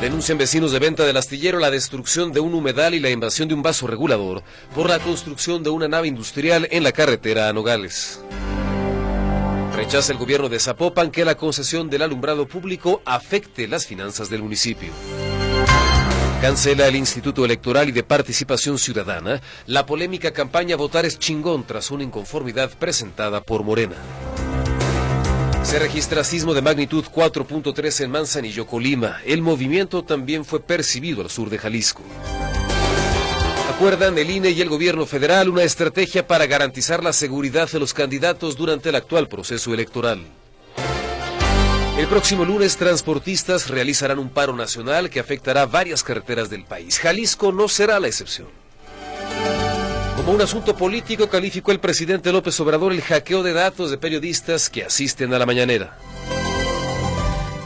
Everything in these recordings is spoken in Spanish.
Denuncian vecinos de venta del astillero la destrucción de un humedal y la invasión de un vaso regulador por la construcción de una nave industrial en la carretera a Nogales. Rechaza el gobierno de Zapopan que la concesión del alumbrado público afecte las finanzas del municipio. Cancela el Instituto Electoral y de Participación Ciudadana la polémica campaña Votar es chingón tras una inconformidad presentada por Morena. Se registra sismo de magnitud 4.3 en Manzanillo, Colima. El movimiento también fue percibido al sur de Jalisco. Acuerdan el INE y el gobierno federal una estrategia para garantizar la seguridad de los candidatos durante el actual proceso electoral. El próximo lunes, transportistas realizarán un paro nacional que afectará varias carreteras del país. Jalisco no será la excepción. Como un asunto político, calificó el presidente López Obrador el hackeo de datos de periodistas que asisten a la mañanera.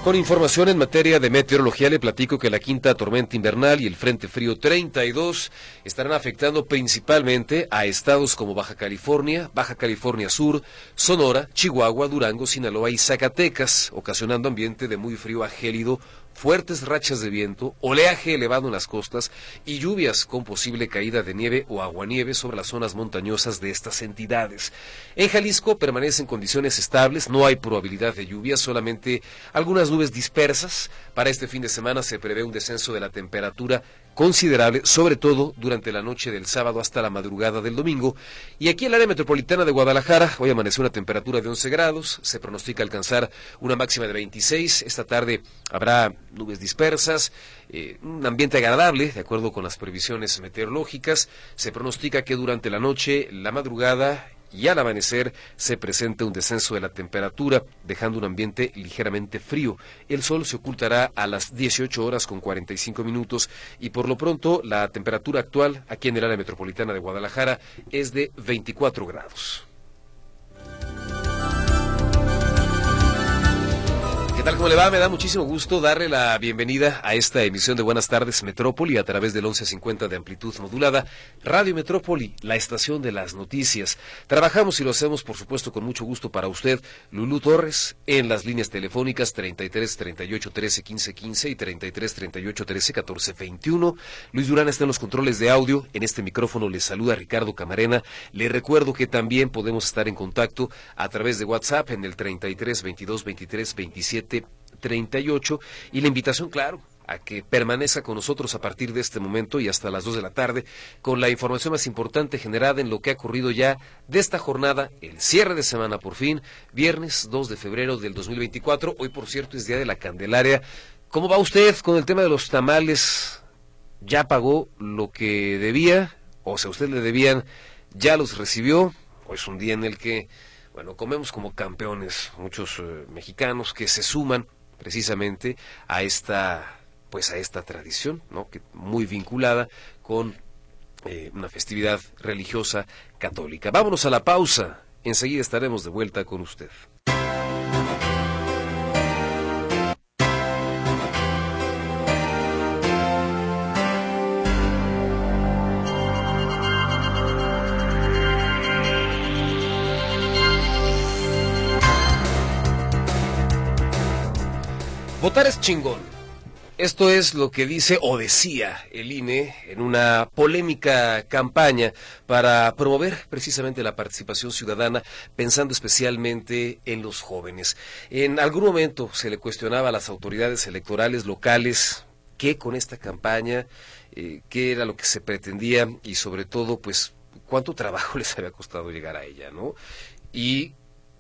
Con información en materia de meteorología le platico que la quinta tormenta invernal y el Frente Frío 32 estarán afectando principalmente a estados como Baja California, Baja California Sur, Sonora, Chihuahua, Durango, Sinaloa y Zacatecas, ocasionando ambiente de muy frío a gélido fuertes rachas de viento, oleaje elevado en las costas y lluvias con posible caída de nieve o aguanieve sobre las zonas montañosas de estas entidades. En Jalisco permanecen condiciones estables, no hay probabilidad de lluvias, solamente algunas nubes dispersas. Para este fin de semana se prevé un descenso de la temperatura considerable, sobre todo durante la noche del sábado hasta la madrugada del domingo. Y aquí en el área metropolitana de Guadalajara, hoy amanece una temperatura de 11 grados, se pronostica alcanzar una máxima de 26. Esta tarde habrá nubes dispersas, eh, un ambiente agradable, de acuerdo con las previsiones meteorológicas. Se pronostica que durante la noche, la madrugada y al amanecer se presenta un descenso de la temperatura, dejando un ambiente ligeramente frío. El sol se ocultará a las 18 horas con 45 minutos y por lo pronto la temperatura actual aquí en el área metropolitana de Guadalajara es de 24 grados. ¿Qué tal? ¿Cómo le va? Me da muchísimo gusto darle la bienvenida a esta emisión de Buenas tardes Metrópoli a través del 1150 de amplitud modulada. Radio Metrópoli, la estación de las noticias. Trabajamos y lo hacemos, por supuesto, con mucho gusto para usted. Lulú Torres en las líneas telefónicas 33 38 13 15 15 y 33 38 13 14 21. Luis Durán está en los controles de audio. En este micrófono le saluda Ricardo Camarena. Le recuerdo que también podemos estar en contacto a través de WhatsApp en el 33 22 23 27 38 y la invitación, claro, a que permanezca con nosotros a partir de este momento y hasta las 2 de la tarde con la información más importante generada en lo que ha ocurrido ya de esta jornada, el cierre de semana por fin, viernes 2 de febrero del 2024. Hoy, por cierto, es Día de la Candelaria. ¿Cómo va usted con el tema de los tamales? ¿Ya pagó lo que debía? O sea, usted le debían, ya los recibió. Hoy es un día en el que bueno, comemos como campeones muchos eh, mexicanos que se suman precisamente a esta pues a esta tradición, ¿no? que muy vinculada con eh, una festividad religiosa católica. Vámonos a la pausa. Enseguida estaremos de vuelta con usted. Votar es chingón. Esto es lo que dice o decía el INE en una polémica campaña para promover precisamente la participación ciudadana, pensando especialmente en los jóvenes. En algún momento se le cuestionaba a las autoridades electorales locales qué con esta campaña, eh, qué era lo que se pretendía y sobre todo, pues, cuánto trabajo les había costado llegar a ella, ¿no? Y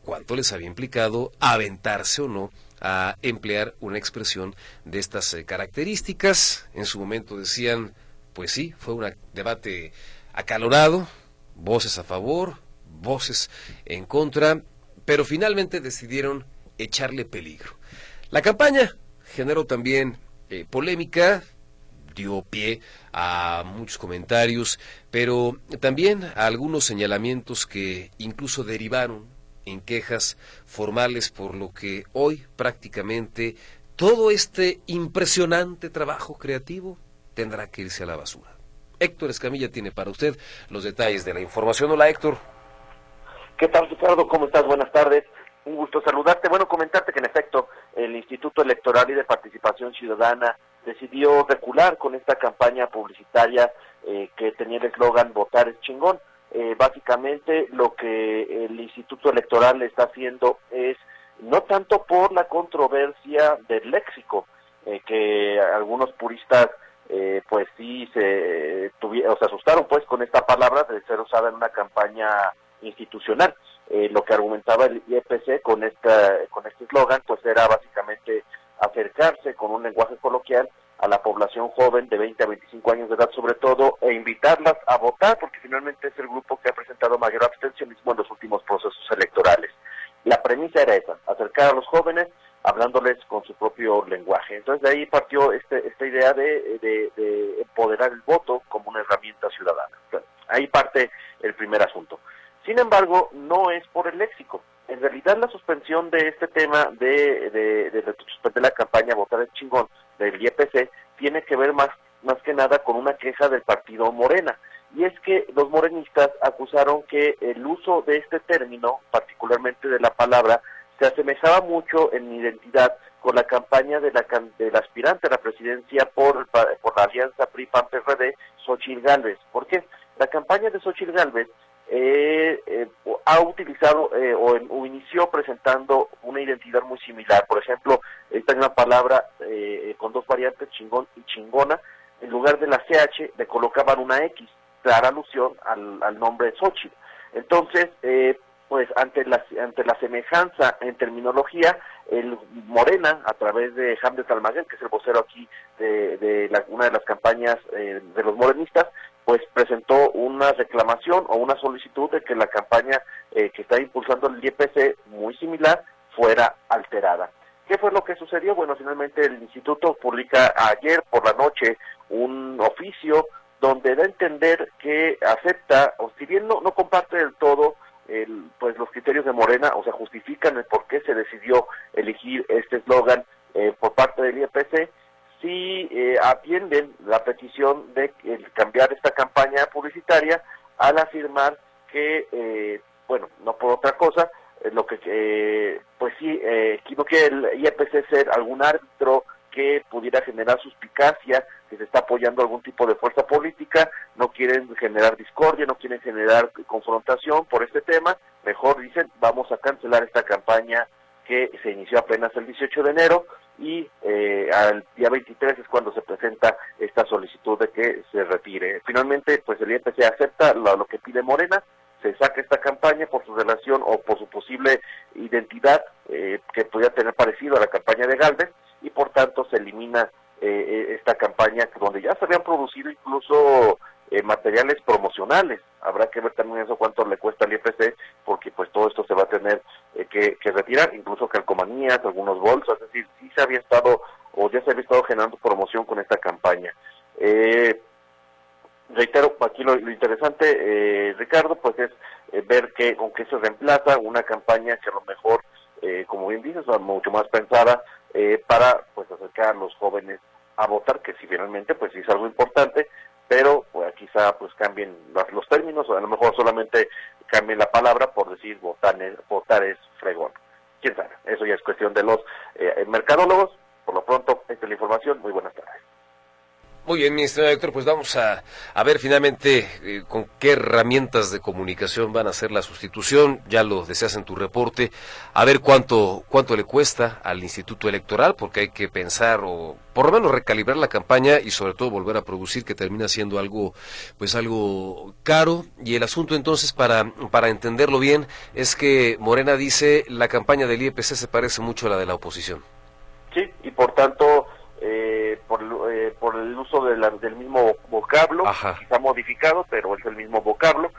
cuánto les había implicado aventarse o no a emplear una expresión de estas eh, características. En su momento decían, pues sí, fue un debate acalorado, voces a favor, voces en contra, pero finalmente decidieron echarle peligro. La campaña generó también eh, polémica, dio pie a muchos comentarios, pero también a algunos señalamientos que incluso derivaron en quejas formales, por lo que hoy prácticamente todo este impresionante trabajo creativo tendrá que irse a la basura. Héctor Escamilla tiene para usted los detalles de la información. Hola Héctor. ¿Qué tal Ricardo? ¿Cómo estás? Buenas tardes. Un gusto saludarte. Bueno, comentarte que en efecto el Instituto Electoral y de Participación Ciudadana decidió recular con esta campaña publicitaria eh, que tenía el eslogan Votar es chingón. Eh, básicamente lo que el Instituto Electoral está haciendo es no tanto por la controversia del léxico, eh, que algunos puristas pues sí se, tuvieron, asustaron pues con esta palabra de ser usada en una campaña institucional. Eh, lo que argumentaba el IEPC con esta con este eslogan pues era básicamente acercarse con un lenguaje coloquial a la población joven de 20 a 25 años de edad sobre todo e invitarlas a votar porque finalmente es el grupo que ha presentado mayor abstencionismo en los últimos procesos electorales. La premisa era esa, acercar a los jóvenes hablándoles con su propio lenguaje. Entonces de ahí partió este, esta idea de, de empoderar el voto como una herramienta ciudadana. Ahí parte el primer asunto. Sin embargo, no es por el léxico. En realidad, la suspensión de este tema de, de, de, suspender la campaña Votar el Chingón del IEPC tiene que ver más, más que nada con una queja del partido Morena. Y es que los morenistas acusaron que el uso de este término, particularmente de la palabra, se asemejaba mucho en identidad con la campaña de la, del aspirante a la presidencia por, por la alianza PRI-PAN-PRD, Xochitl Gálvez. ¿Por qué? La campaña de Xochitl Gálvez eh, eh, ha utilizado eh, o, inició presentando una identidad muy similar. Por ejemplo, esta una palabra eh, con dos variantes, chingón y chingona, en lugar de la CH le colocaban una X, clara alusión al, al nombre de Xochitl. Entonces, pues ante la, ante la semejanza en terminología, el Morena, a través de Hamlet Almaguer, que es el vocero aquí de, de la, una de las campañas eh, de los morenistas, pues presentó una reclamación o una solicitud de que la campaña eh, que está impulsando el IEPC, muy similar, fuera alterada. ¿Qué fue lo que sucedió? Bueno, finalmente el instituto publica ayer por la noche un oficio donde da a entender que acepta, o si bien no, no comparte del todo, el, pues los criterios de Morena, o sea, justifican el por qué se decidió elegir este eslogan eh, por parte del IEPC, si eh, atienden la petición de cambiar esta campaña publicitaria al afirmar que, eh, bueno, no por otra cosa, lo que, pues sí, no quiere el IEPC ser algún árbitro que pudiera generar suspicacia, que se está apoyando algún tipo de fuerza política, no quieren generar discordia, no quieren generar confrontación por este tema, mejor dicen, vamos a cancelar esta campaña que se inició apenas el 18 de enero y eh, al día 23 es cuando se presenta esta solicitud de que se retire. Finalmente, pues el IEPC acepta lo, que pide Morena, se saca esta campaña por su relación o por su posible identidad eh, que podría tener parecido a la campaña de Galvez y por tanto se elimina eh, eh, esta campaña donde ya se habían producido incluso eh, materiales promocionales. Habrá que ver también eso cuánto le cuesta al IPC, porque pues todo esto se va a tener que, retirar, incluso calcomanías, algunos bolsos, es decir, se había estado o ya se había estado generando promoción con esta campaña. reitero, aquí lo, interesante, Ricardo, pues es ver que con qué se reemplaza una campaña que a lo mejor, como bien dices, mucho más pensada, eh, para pues acercar a los jóvenes a votar, que si finalmente pues es algo importante, pero pues, quizá pues cambien los, términos, o a lo mejor solamente cambien la palabra por decir votar es, votar es fregón. Quién sabe, eso ya es cuestión de los eh, mercadólogos. Por lo pronto, esta es la información. Muy buenas tardes. Muy bien, ministro Héctor, pues vamos a, a ver finalmente eh, con qué herramientas de comunicación van a hacer la sustitución, ya lo deseas en tu reporte, a ver cuánto, cuánto le cuesta al Instituto Electoral, porque hay que pensar o por lo menos recalibrar la campaña y sobre todo volver a producir, que termina siendo algo, pues algo caro. Y el asunto entonces, para, para entenderlo bien, es que Morena dice la campaña del IEPC se parece mucho a la de la oposición. Sí, y por tanto eh, por, eh, por el uso de del mismo vocablo, está modificado, pero es el mismo vocablo.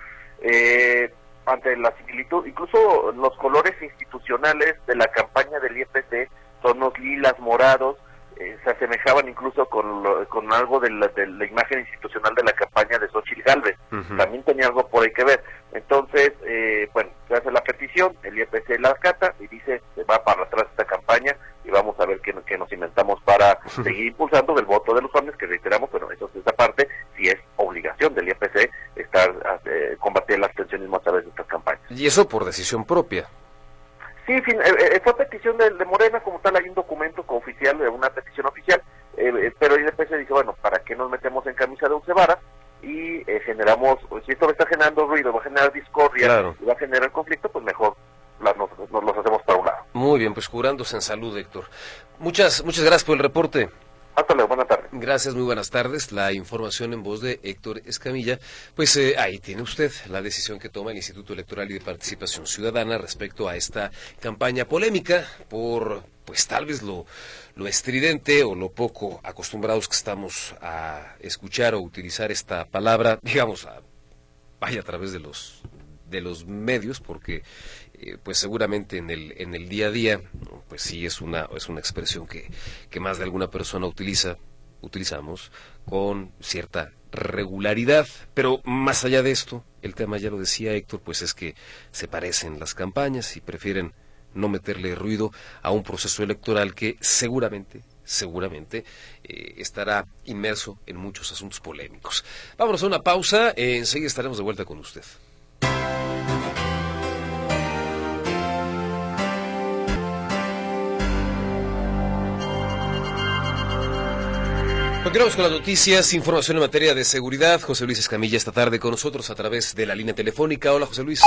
Eh, ante la similitud, incluso los colores institucionales de la campaña del IEPC son los lilas morados, eh, se asemejaban incluso con, con algo de la, de la, imagen institucional de la campaña de Xochitl Galvez. También tenía algo por ahí que ver. Entonces, eh, bueno, se hace la petición, el IEPC la acata y dice, se va para atrás esta campaña y vamos a ver qué, qué nos inventamos para seguir impulsando del voto de los hombres, que reiteramos, bueno, eso es esa parte, si es obligación del IEPC estar eh, combatir el abstencionismo a través de estas campañas. Y eso por decisión propia. Sí, fin, eh, eh, fue petición de, Morena, como tal, hay un documento oficial, una petición oficial, eh, pero el se dice, bueno, ¿para qué nos metemos en camisa de once varas? Y generamos, pues, si esto me está generando ruido, va a generar discordia, y va a generar conflicto, pues mejor las, nos, nos los hacemos para un lado. Muy bien, pues curándose en salud, Héctor. Muchas, muchas gracias por el reporte. Hasta luego, buenas tardes. Gracias, muy buenas tardes. La información en voz de Héctor Escamilla. Pues eh, ahí tiene usted la decisión que toma el Instituto Electoral y de Participación Ciudadana respecto a esta campaña polémica por, pues tal vez lo, lo estridente o lo poco acostumbrados que estamos a escuchar o utilizar esta palabra, digamos, a, vaya a través de los de los medios porque eh, pues seguramente en el, en el día a día, pues sí es una, es una expresión que, que más de alguna persona utiliza, utilizamos con cierta regularidad. Pero más allá de esto, el tema ya lo decía Héctor, pues es que se parecen las campañas y prefieren no meterle ruido a un proceso electoral que seguramente, seguramente eh, estará inmerso en muchos asuntos polémicos. Vámonos a una pausa, enseguida estaremos de vuelta con usted. Continuamos con las noticias, información en materia de seguridad. José Luis Escamilla esta tarde con nosotros a través de la línea telefónica. Hola José Luis.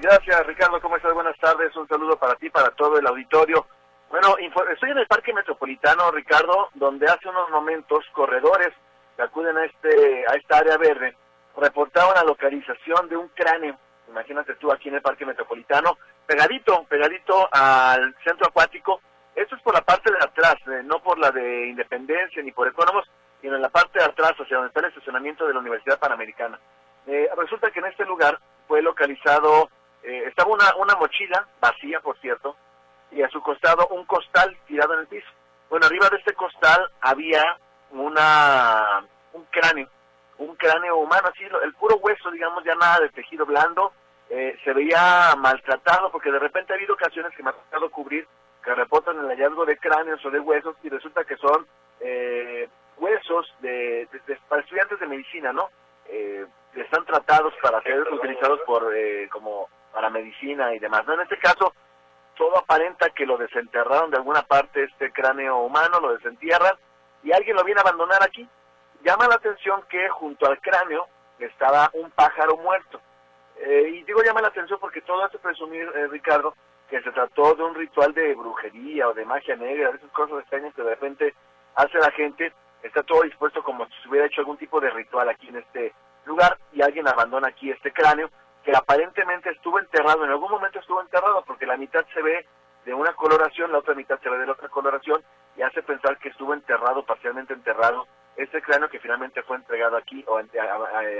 Gracias Ricardo, ¿cómo estás? Buenas tardes, un saludo para ti, para todo el auditorio. Bueno, estoy en el Parque Metropolitano, Ricardo, donde hace unos momentos corredores que acuden a, este, a esta área verde reportaban la localización de un cráneo, imagínate tú aquí en el Parque Metropolitano, pegadito, pegadito al centro acuático, esto es por la parte de atrás, eh, no por la de Independencia ni por Economos, sino en la parte de atrás, hacia donde está el estacionamiento de la Universidad Panamericana. Eh, resulta que en este lugar fue localizado, eh, estaba una, una mochila, vacía por cierto, y a su costado un costal tirado en el piso. Bueno, arriba de este costal había una un cráneo, un cráneo humano, así el puro hueso, digamos, ya nada de tejido blando, se veía maltratado porque de repente ha habido ocasiones que me ha tocado cubrir que reportan el hallazgo de cráneos o de huesos y resulta que son eh, huesos de, para estudiantes de medicina, ¿no? Eh, están tratados para ser utilizados por eh, como para medicina y demás. ¿no? En este caso, todo aparenta que lo desenterraron de alguna parte este cráneo humano, lo desentierran y alguien lo viene a abandonar aquí. Llama la atención que junto al cráneo estaba un pájaro muerto. Eh, y digo llama la atención porque todo hace presumir, Ricardo, que se trató de un ritual de brujería o de magia negra, de esas cosas extrañas que de repente hace la gente, está todo dispuesto como si se hubiera hecho algún tipo de ritual aquí en este lugar y alguien abandona aquí este cráneo que aparentemente estuvo enterrado, en algún momento estuvo enterrado porque la mitad se ve de una coloración, la otra mitad se ve de la otra coloración y hace pensar que estuvo enterrado, parcialmente enterrado, este cráneo que finalmente fue entregado aquí o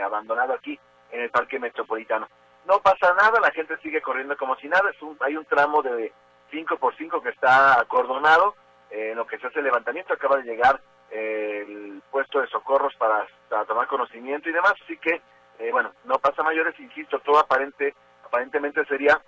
abandonado aquí en el Parque Metropolitano no pasa nada, la gente sigue corriendo como si nada, es un, hay un tramo de 5 por 5 que está acordonado, eh, en lo que se hace el levantamiento, acaba de llegar eh, el puesto de socorros para, tomar conocimiento y demás, así que, eh, bueno, no pasa mayores, insisto, todo aparente, aparentemente sería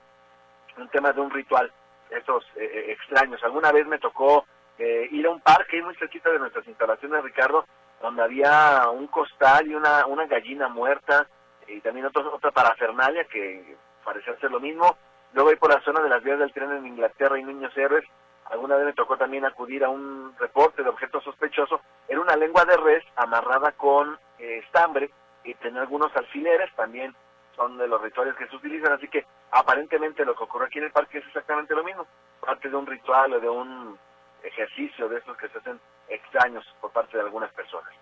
un tema de un ritual, esos extraños. Alguna vez me tocó ir a un parque muy cerquita de nuestras instalaciones, Ricardo, donde había un costal y una, una gallina muerta, y también otra parafernalia que parecía ser lo mismo. Luego ahí por la zona de las vías del tren en Inglaterra y Niños Héroes, alguna vez me tocó también acudir a un reporte de objeto sospechoso. Era una lengua de res amarrada con eh, estambre y tenía algunos alfileres, también son de los rituales que se utilizan, así que aparentemente lo que ocurre aquí en el parque es exactamente lo mismo, parte de un ritual o de un ejercicio de estos que se hacen extraños por parte de algunas personas.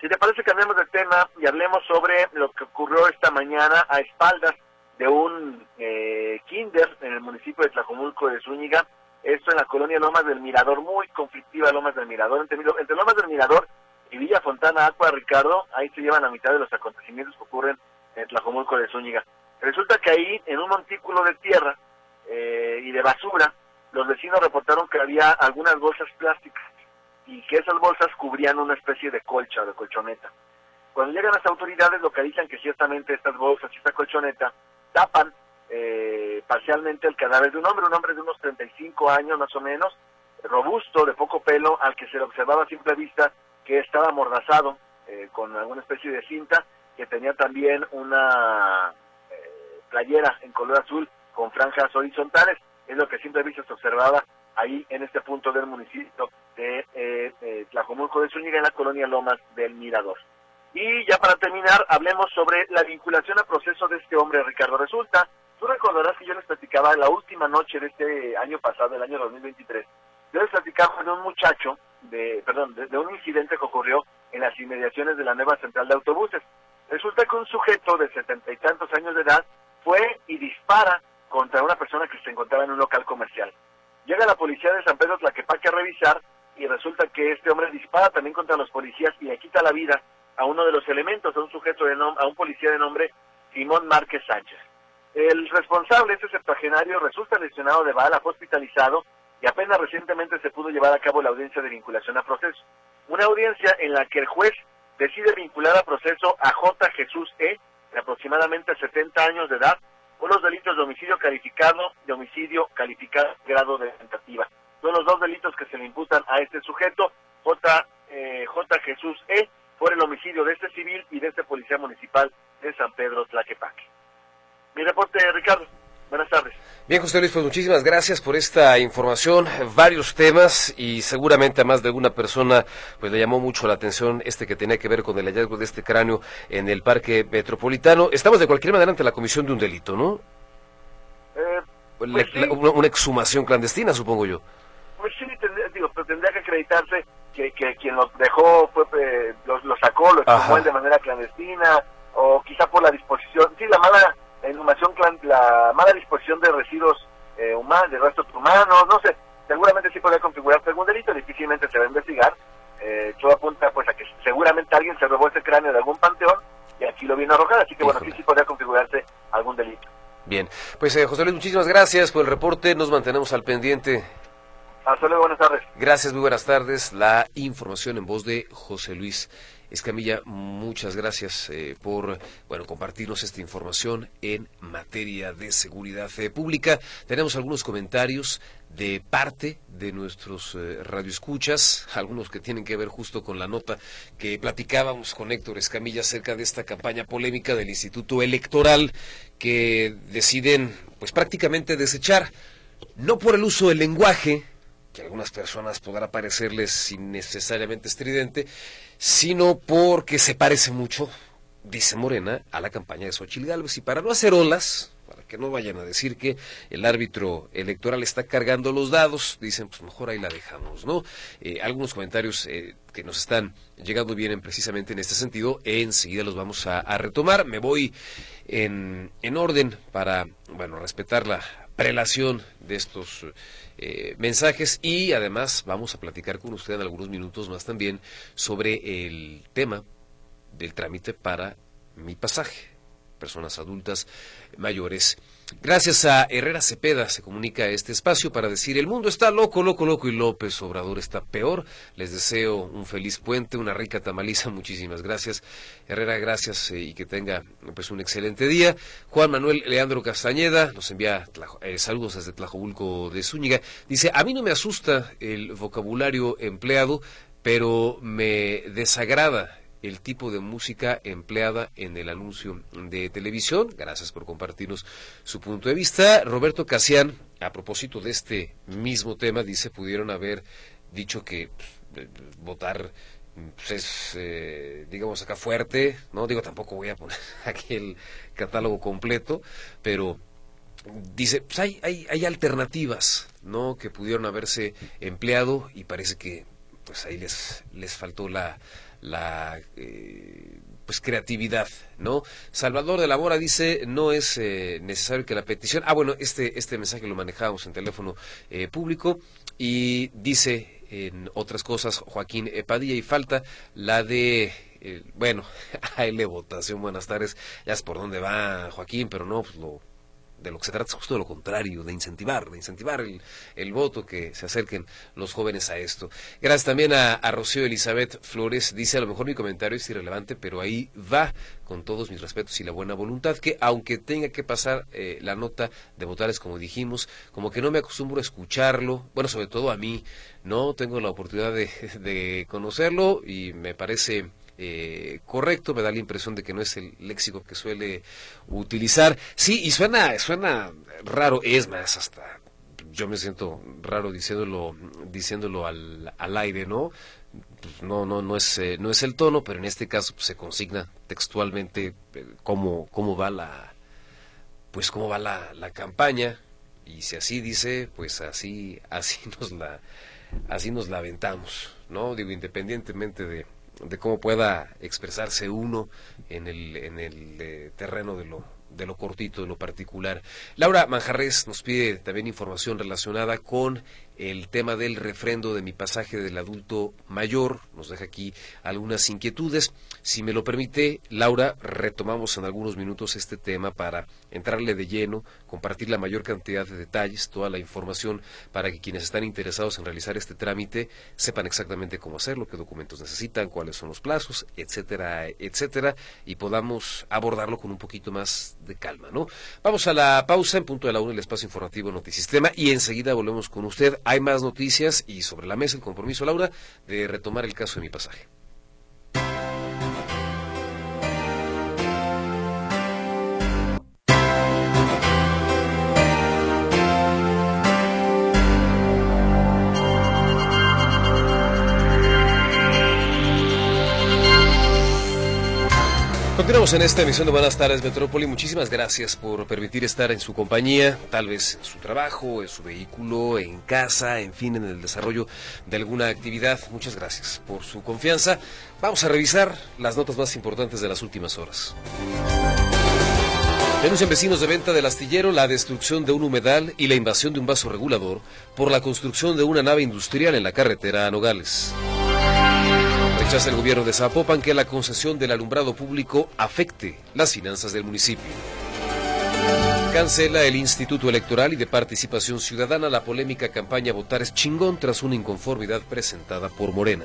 Si te parece, cambiemos de tema y hablemos sobre lo que ocurrió esta mañana a espaldas de un eh, kinder en el municipio de Tlajomulco de Zúñiga. Esto en la colonia Lomas del Mirador, muy conflictiva Lomas del Mirador. Entre, entre Lomas del Mirador y Villa Fontana Aqua, Ricardo, ahí se llevan la mitad de los acontecimientos que ocurren en Tlajomulco de Zúñiga. Resulta que ahí, en un montículo de tierra eh, y de basura, los vecinos reportaron que había algunas bolsas plásticas y que esas bolsas cubrían una especie de colcha o de colchoneta. Cuando llegan las autoridades localizan que ciertamente estas bolsas y esta colchoneta tapan eh, parcialmente el cadáver de un hombre, un hombre de unos 35 años más o menos, robusto, de poco pelo, al que se le observaba a simple vista que estaba amordazado eh, con alguna especie de cinta, que tenía también una eh, playera en color azul con franjas horizontales, es lo que a simple vista se observaba ahí en este punto del municipio de eh, Tlajomulco de Zúñiga, en la colonia Lomas del Mirador. Y ya para terminar, hablemos sobre la vinculación al proceso de este hombre, Ricardo. Resulta, tú recordarás que yo les platicaba la última noche de este año pasado, el año 2023, yo les platicaba de un muchacho, de, perdón, de, un incidente que ocurrió en las inmediaciones de la nueva central de autobuses. Resulta que un sujeto de setenta y tantos años de edad fue y dispara contra una persona que se encontraba en un local comercial. Llega la policía de San Pedro Tlaquepaque a revisar y resulta que este hombre dispara también contra los policías y le quita la vida a uno de los elementos, a un sujeto de a un policía de nombre Simón Márquez Sánchez. El responsable, este septuagenario, resulta lesionado de bala, fue hospitalizado y apenas recientemente se pudo llevar a cabo la audiencia de vinculación a proceso. Una audiencia en la que el juez decide vincular a proceso a J. Jesús E., de aproximadamente 70 años de edad, por los delitos de homicidio calificado y homicidio calificado grado de tentativa. Son los dos delitos que se le imputan a este sujeto, J. Eh, J. Jesús E., por el homicidio de este civil y de este policía municipal de San Pedro Tlaquepaque. Mi reporte, Ricardo. Buenas tardes. Bien, José Luis, pues muchísimas gracias por esta información, varios temas y seguramente a más de alguna persona pues le llamó mucho la atención este que tenía que ver con el hallazgo de este cráneo en el Parque Metropolitano. Estamos de cualquier manera ante la comisión de un delito, ¿no? Eh, pues una, exhumación clandestina, supongo yo. Pues sí, tendría, digo, pero tendría que acreditarse que, quien lo dejó, fue, eh, lo, sacó, lo exhumó de manera clandestina o quizá por la disposición, sí, la mala la inhumación, la mala disposición de residuos eh, humanos, de restos humanos, no sé, seguramente sí podría configurarse algún delito, difícilmente se va a investigar. Eh, todo apunta pues a que seguramente alguien se robó ese cráneo de algún panteón y aquí lo vino a arrojar, así que bueno, sí, sí podría configurarse algún delito. Bien, pues eh, José Luis, muchísimas gracias por el reporte, nos mantenemos al pendiente. Hasta luego, buenas tardes. Gracias, muy buenas tardes. La información en voz de José Luis Escamilla, muchas gracias eh, por bueno compartirnos esta información en materia de seguridad eh, pública. Tenemos algunos comentarios de parte de nuestros eh, radioescuchas, algunos que tienen que ver justo con la nota que platicábamos con Héctor Escamilla acerca de esta campaña polémica del Instituto Electoral que deciden pues prácticamente desechar no por el uso del lenguaje que a algunas personas podrá parecerles innecesariamente estridente, sino porque se parece mucho, dice Morena, a la campaña de Xochitl Gálvez. Y para no hacer olas, para que no vayan a decir que el árbitro electoral está cargando los dados, dicen, pues mejor ahí la dejamos, ¿no? Eh, algunos comentarios eh, que nos están llegando vienen precisamente en este sentido, enseguida los vamos a, retomar. Me voy en, en orden para, bueno, respetar la prelación de estos mensajes y además vamos a platicar con usted en algunos minutos más también sobre el tema del trámite para mi pasaje personas adultas mayores. Gracias a Herrera Cepeda se comunica este espacio para decir el mundo está loco, loco, loco y López Obrador está peor. Les deseo un feliz puente, una rica tamaliza. Muchísimas gracias. Herrera, gracias eh, y que tenga pues un excelente día. Juan Manuel Leandro Castañeda nos envía eh, saludos desde Tlajobulco de Zúñiga. Dice, a mí no me asusta el vocabulario empleado, pero me desagrada el tipo de música empleada en el anuncio de televisión. Gracias por compartirnos su punto de vista. Roberto Casián, a propósito de este mismo tema, dice, pudieron haber dicho que pues, votar pues, es, eh, digamos, acá fuerte, ¿no? Digo, tampoco voy a poner aquí el catálogo completo, pero dice, pues hay, hay, hay alternativas, ¿no? Que pudieron haberse empleado y parece que pues ahí les, les faltó la, la eh, pues creatividad, ¿no? Salvador de la Mora dice, no es eh, necesario que la petición... Ah, bueno, este, este mensaje lo manejábamos en teléfono eh, público. Y dice en otras cosas Joaquín Padilla y falta la de... bueno, hay le votación, buenas tardes, ya es por dónde va Joaquín, pero no, pues lo de lo que se trata es justo de lo contrario, de incentivar, de incentivar el, el voto, que se acerquen los jóvenes a esto. Gracias también a, a, Rocío Elizabeth Flores, dice a lo mejor mi comentario es irrelevante, pero ahí va con todos mis respetos y la buena voluntad, que aunque tenga que pasar eh, la nota de votares como dijimos, como que no me acostumbro a escucharlo, bueno, sobre todo a mí, no tengo la oportunidad de, de conocerlo y me parece eh, correcto, me da la impresión de que no es el léxico que suele utilizar. Sí, y suena, suena raro, es más, hasta yo me siento raro diciéndolo, diciéndolo al, al aire, ¿no? Pues no, no, no es, eh, no es el tono, pero en este caso pues, se consigna textualmente eh, cómo, cómo va la, pues cómo va la, la campaña y si así dice, pues así, así nos la, así nos la aventamos, ¿no? Digo, independientemente de, de cómo pueda expresarse uno en el, en el eh, terreno de lo, de lo cortito, de lo particular. Laura Manjarres nos pide también información relacionada con el tema del refrendo de mi pasaje del adulto mayor. Nos deja aquí algunas inquietudes. Si me lo permite, Laura, retomamos en algunos minutos este tema para entrarle de lleno, compartir la mayor cantidad de detalles, toda la información para que quienes están interesados en realizar este trámite sepan exactamente cómo hacerlo, qué documentos necesitan, cuáles son los plazos, etcétera, etcétera, y podamos abordarlo con un poquito más de calma, ¿no? Vamos a la pausa en punto de la una, el espacio informativo Notisistema, y enseguida volvemos con usted hay más noticias y sobre la mesa el compromiso, Laura, de retomar el caso de mi pasaje. Continuamos en esta emisión de Buenas tardes Metrópoli. Muchísimas gracias por permitir estar en su compañía, tal vez en su trabajo, en su vehículo, en casa, en fin, en el desarrollo de alguna actividad. Muchas gracias por su confianza. Vamos a revisar las notas más importantes de las últimas horas. Denuncian vecinos de venta del astillero la destrucción de un humedal y la invasión de un vaso regulador por la construcción de una nave industrial en la carretera a Nogales. Rechaza el gobierno de Zapopan que la concesión del alumbrado público afecte las finanzas del municipio. Cancela el Instituto Electoral y de Participación Ciudadana la polémica campaña Votar es chingón tras una inconformidad presentada por Morena.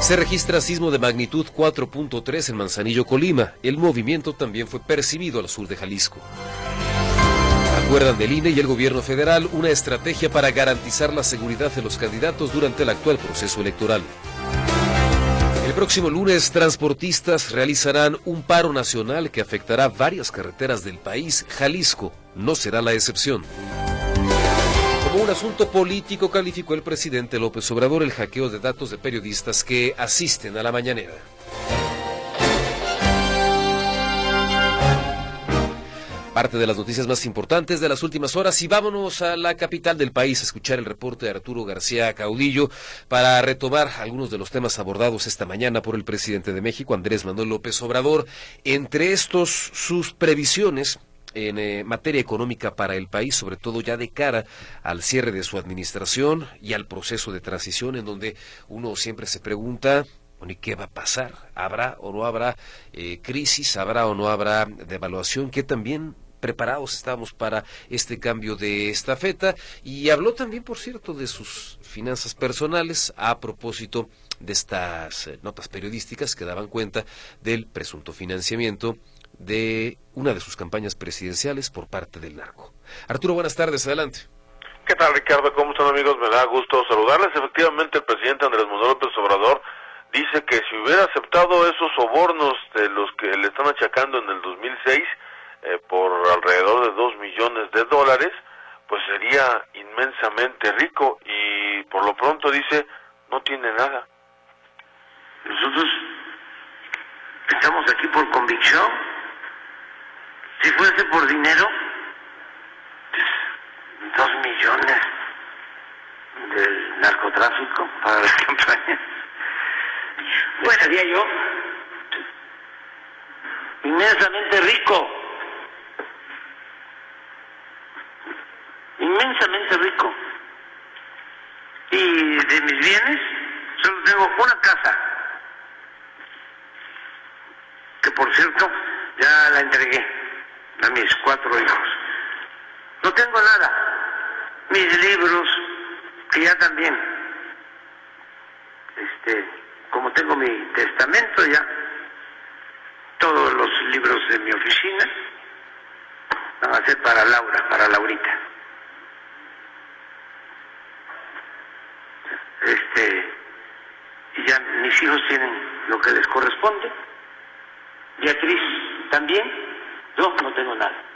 Se registra sismo de magnitud 4.3 en Manzanillo, Colima. El movimiento también fue percibido al sur de Jalisco. Acuerdan del INE y el gobierno federal una estrategia para garantizar la seguridad de los candidatos durante el actual proceso electoral. Próximo lunes, transportistas realizarán un paro nacional que afectará varias carreteras del país. Jalisco no será la excepción. Como un asunto político, calificó el presidente López Obrador el hackeo de datos de periodistas que asisten a la mañanera. Parte de las noticias más importantes de las últimas horas y vámonos a la capital del país a escuchar el reporte de Arturo García Caudillo para retomar algunos de los temas abordados esta mañana por el presidente de México, Andrés Manuel López Obrador. Entre estos, sus previsiones en eh, materia económica para el país, sobre todo ya de cara al cierre de su administración y al proceso de transición, en donde uno siempre se pregunta, ¿y qué va a pasar? ¿Habrá o no habrá eh, crisis? ¿Habrá o no habrá devaluación? Que también preparados estamos para este cambio de estafeta y habló también, por cierto, de sus finanzas personales a propósito de estas eh, notas periodísticas que daban cuenta del presunto financiamiento de una de sus campañas presidenciales por parte del narco. Arturo, buenas tardes, adelante. ¿Qué tal, Ricardo? ¿Cómo están, amigos? Me da gusto saludarles. Efectivamente, el presidente Andrés Manuel López Obrador dice que si hubiera aceptado esos sobornos de los que le están achacando en el 2006, eh, por alrededor de dos millones de dólares, pues sería inmensamente rico y por lo pronto dice, no tiene nada. Nosotros estamos aquí por convicción. Si fuese por dinero, pues, dos millones del narcotráfico para la campaña. Pues sería yo inmensamente rico. Inmensamente rico. Y de mis bienes, solo tengo una casa, que por cierto ya la entregué, a mis cuatro hijos. No tengo nada. Mis libros, que ya también, este, como tengo mi testamento ya, todos los libros de mi oficina van a ser para Laura, para Laurita. Este, y ya mis hijos tienen lo que les corresponde. Beatriz también, yo no tengo nada.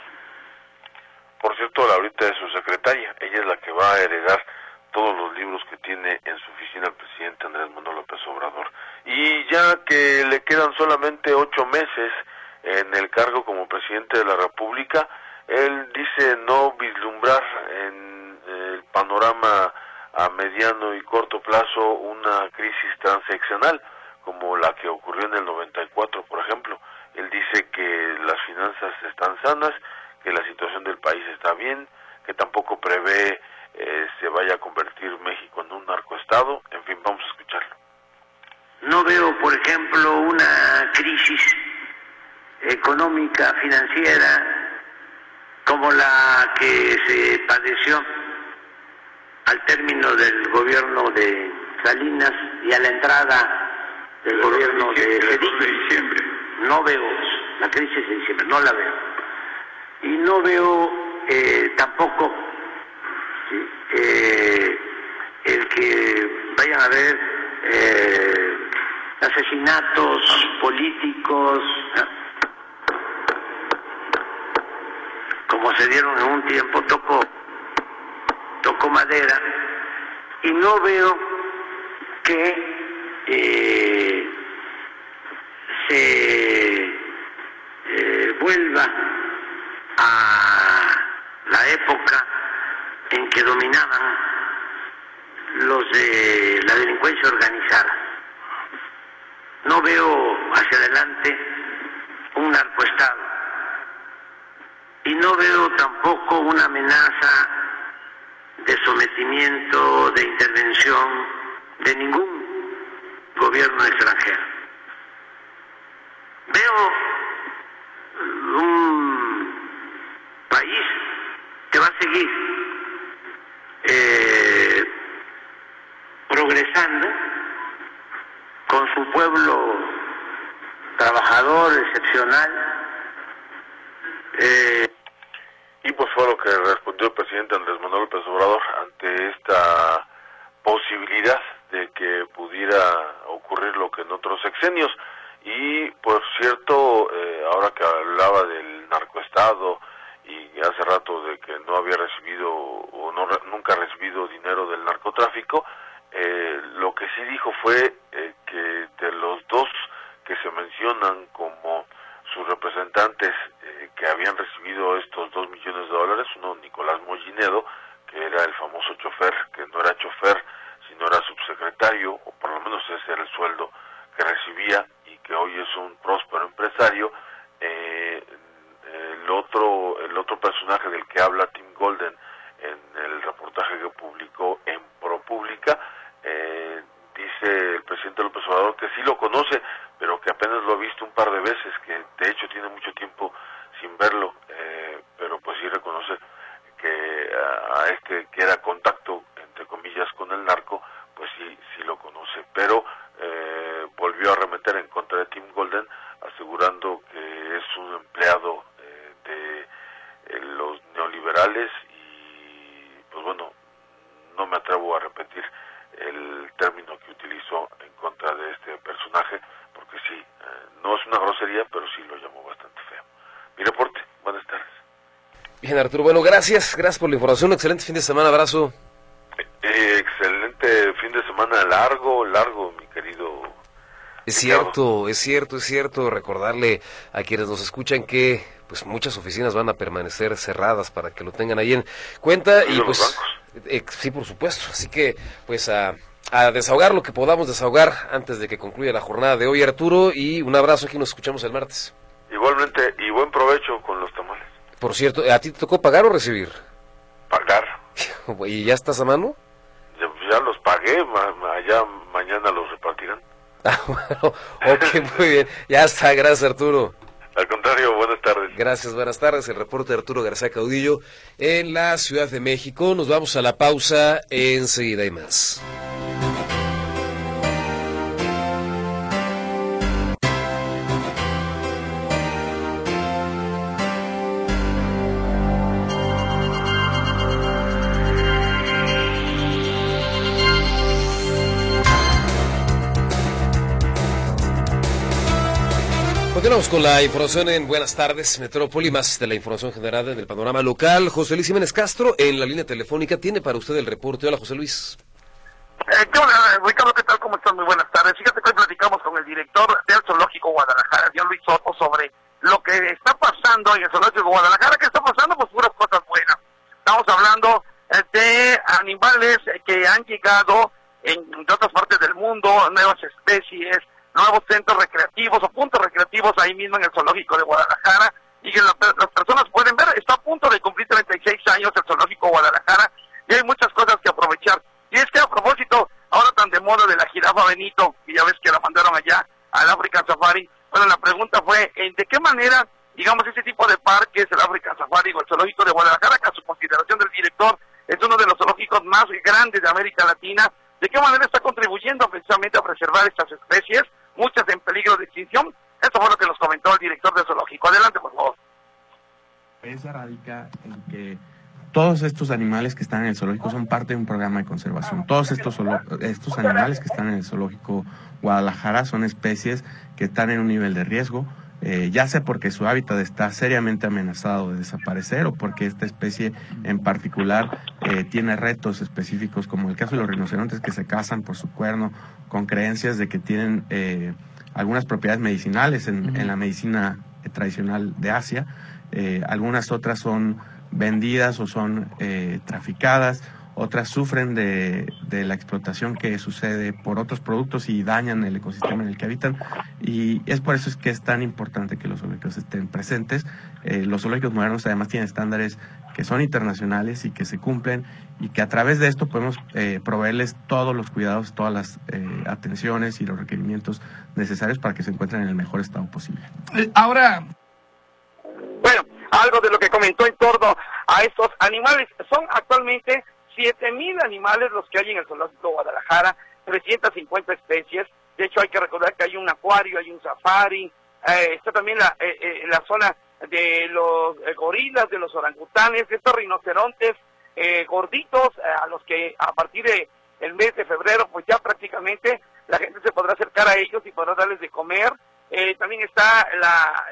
Laurita es su secretaria, ella es la que va a heredar todos los libros que tiene en su oficina el presidente Andrés Manuel López Obrador. Y ya que le quedan solamente ocho meses en el cargo como presidente de la República, él dice no vislumbrar en el panorama a mediano y corto plazo una crisis transaccional como la que ocurrió en el 94, por ejemplo. Él dice que las finanzas están sanas, que la situación del país está bien, que tampoco prevé eh, se vaya a convertir México en un narcoestado. En fin, vamos a escucharlo. No veo, por ejemplo, una crisis económica, financiera, como la que se padeció al término del gobierno de Salinas y a la entrada del gobierno de Cedillo. No veo la crisis de diciembre, no la veo. Y no veo eh, tampoco eh, el que vayan a haber eh, asesinatos políticos, como se dieron en un tiempo, tocó, tocó madera, y no veo que eh, se eh, vuelva la época en que dominaban los de la delincuencia organizada. No veo hacia adelante un narcoestado y no veo tampoco una amenaza de sometimiento, de intervención de ningún gobierno extranjero. Veo un país que va a seguir eh, progresando con su pueblo trabajador, excepcional. Eh, y pues fue lo que respondió el presidente Andrés Manuel López Obrador ante esta posibilidad de que pudiera ocurrir lo que en otros sexenios. Y por cierto, eh, ahora que hablaba del narcoestado y hace rato de que no había recibido o no, nunca recibido dinero del narcotráfico, eh, lo que sí dijo fue eh, que de los dos que se mencionan como sus representantes que habían recibido estos dos millones de dólares, uno Nicolás Mollinedo, que era el famoso chofer, que no era chofer, sino era subsecretario, o por lo menos ese era el sueldo que recibía y que hoy es un próspero empresario, eh, el otro el otro personaje del que habla Tim Golden en el reportaje que publicó en ProPublica eh, dice el presidente López Obrador que sí lo conoce pero que apenas lo ha visto un par de veces que de hecho tiene mucho tiempo sin verlo eh, pero pues sí reconoce que a, este que era contacto entre comillas con el narco pues sí sí lo conoce. Pero eh, volvió a remeter en contra de Tim Golden asegurando que es un empleado eh, de eh, los neoliberales y pues bueno no me atrevo a repetir el término que utilizó en contra de este personaje porque sí eh, no es una grosería pero sí lo llamó bastante feo mi reporte buenas tardes Bien, Arturo. Bueno, gracias. Gracias por la información. Excelente fin de semana. Abrazo. Eh, excelente fin de semana largo, largo, mi querido. Es cierto, es cierto, es cierto. Recordarle a quienes nos escuchan que pues muchas oficinas van a permanecer cerradas para que lo tengan ahí en cuenta y pues eh, sí, por supuesto. Así que pues a, a desahogar lo que podamos desahogar antes de que concluya la jornada de hoy, Arturo. Y un abrazo aquí nos escuchamos el martes. Igualmente y buen provecho con los tamales. Por cierto, ¿a ti te tocó pagar o recibir? Pagar. ¿Y ya estás a mano? Ya, ya los pagué, ma, ya mañana los repartirán. Ah, bueno, ok, muy bien. Ya está, gracias Arturo. Al contrario, buenas tardes. Gracias, buenas tardes. El reporte de Arturo García Caudillo en la Ciudad de México. Nos vamos a la pausa. Enseguida y más. Con la información en Buenas tardes, Metrópoli, más de la información generada en el panorama local. José Luis Jiménez Castro, en la línea telefónica, tiene para usted el reporte. Hola, José Luis. Eh, ¿qué onda, Ricardo? ¿Qué tal? ¿Cómo están? Muy buenas tardes. Fíjate que hoy platicamos con el director del Zoológico Guadalajara, John Luis Soto, sobre lo que está pasando en el Zoológico Guadalajara. ¿Qué está pasando? Pues puras cosas buenas. Estamos hablando eh, de animales que han llegado en, de otras partes del mundo, nuevas especies, nuevos centros recreativos o puntos recreativos ahí mismo en el zoológico de Guadalajara y que las personas pueden ver, está a punto de cumplir 36 años el zoológico Guadalajara y hay muchas cosas que aprovechar. Y es que a propósito, ahora tan de moda de la jirafa Benito, y ya ves que la mandaron allá al African Safari, bueno, la pregunta fue, ¿de qué manera, digamos, ese tipo de parques, el African Safari o el zoológico de Guadalajara, que a su consideración del director es uno de los zoológicos más grandes de América Latina, ¿de qué manera está contribuyendo precisamente a preservar estas especies? Muchas en peligro de extinción. Esto fue lo que nos comentó el director del zoológico. Adelante, por favor. Esa radica en que todos estos animales que están en el zoológico son parte de un programa de conservación. Todos estos, estos animales que están en el zoológico Guadalajara son especies que están en un nivel de riesgo, eh, ya sea porque su hábitat está seriamente amenazado de desaparecer o porque esta especie en particular eh, tiene retos específicos, como el caso de los rinocerontes que se cazan por su cuerno con creencias de que tienen eh, algunas propiedades medicinales en, en la medicina tradicional de Asia. algunas otras son vendidas o son traficadas otras sufren de, la explotación que sucede por otros productos y dañan el ecosistema en el que habitan. Y es por eso es que es tan importante que los zoológicos estén presentes. Eh, los zoológicos modernos además tienen estándares que son internacionales y que se cumplen y que a través de esto podemos eh, proveerles todos los cuidados, todas las eh, atenciones y los requerimientos necesarios para que se encuentren en el mejor estado posible. Ahora, bueno, algo de lo que comentó en torno a estos animales son actualmente siete mil animales los que hay en el zoológico Guadalajara, 350 especies. De hecho, hay que recordar que hay un acuario, hay un safari, eh, está también la, eh, eh, la zona de los gorilas, de los orangutanes, de estos rinocerontes gorditos, a los que a partir de el mes de febrero, pues ya prácticamente la gente se podrá acercar a ellos y podrá darles de comer. también está la,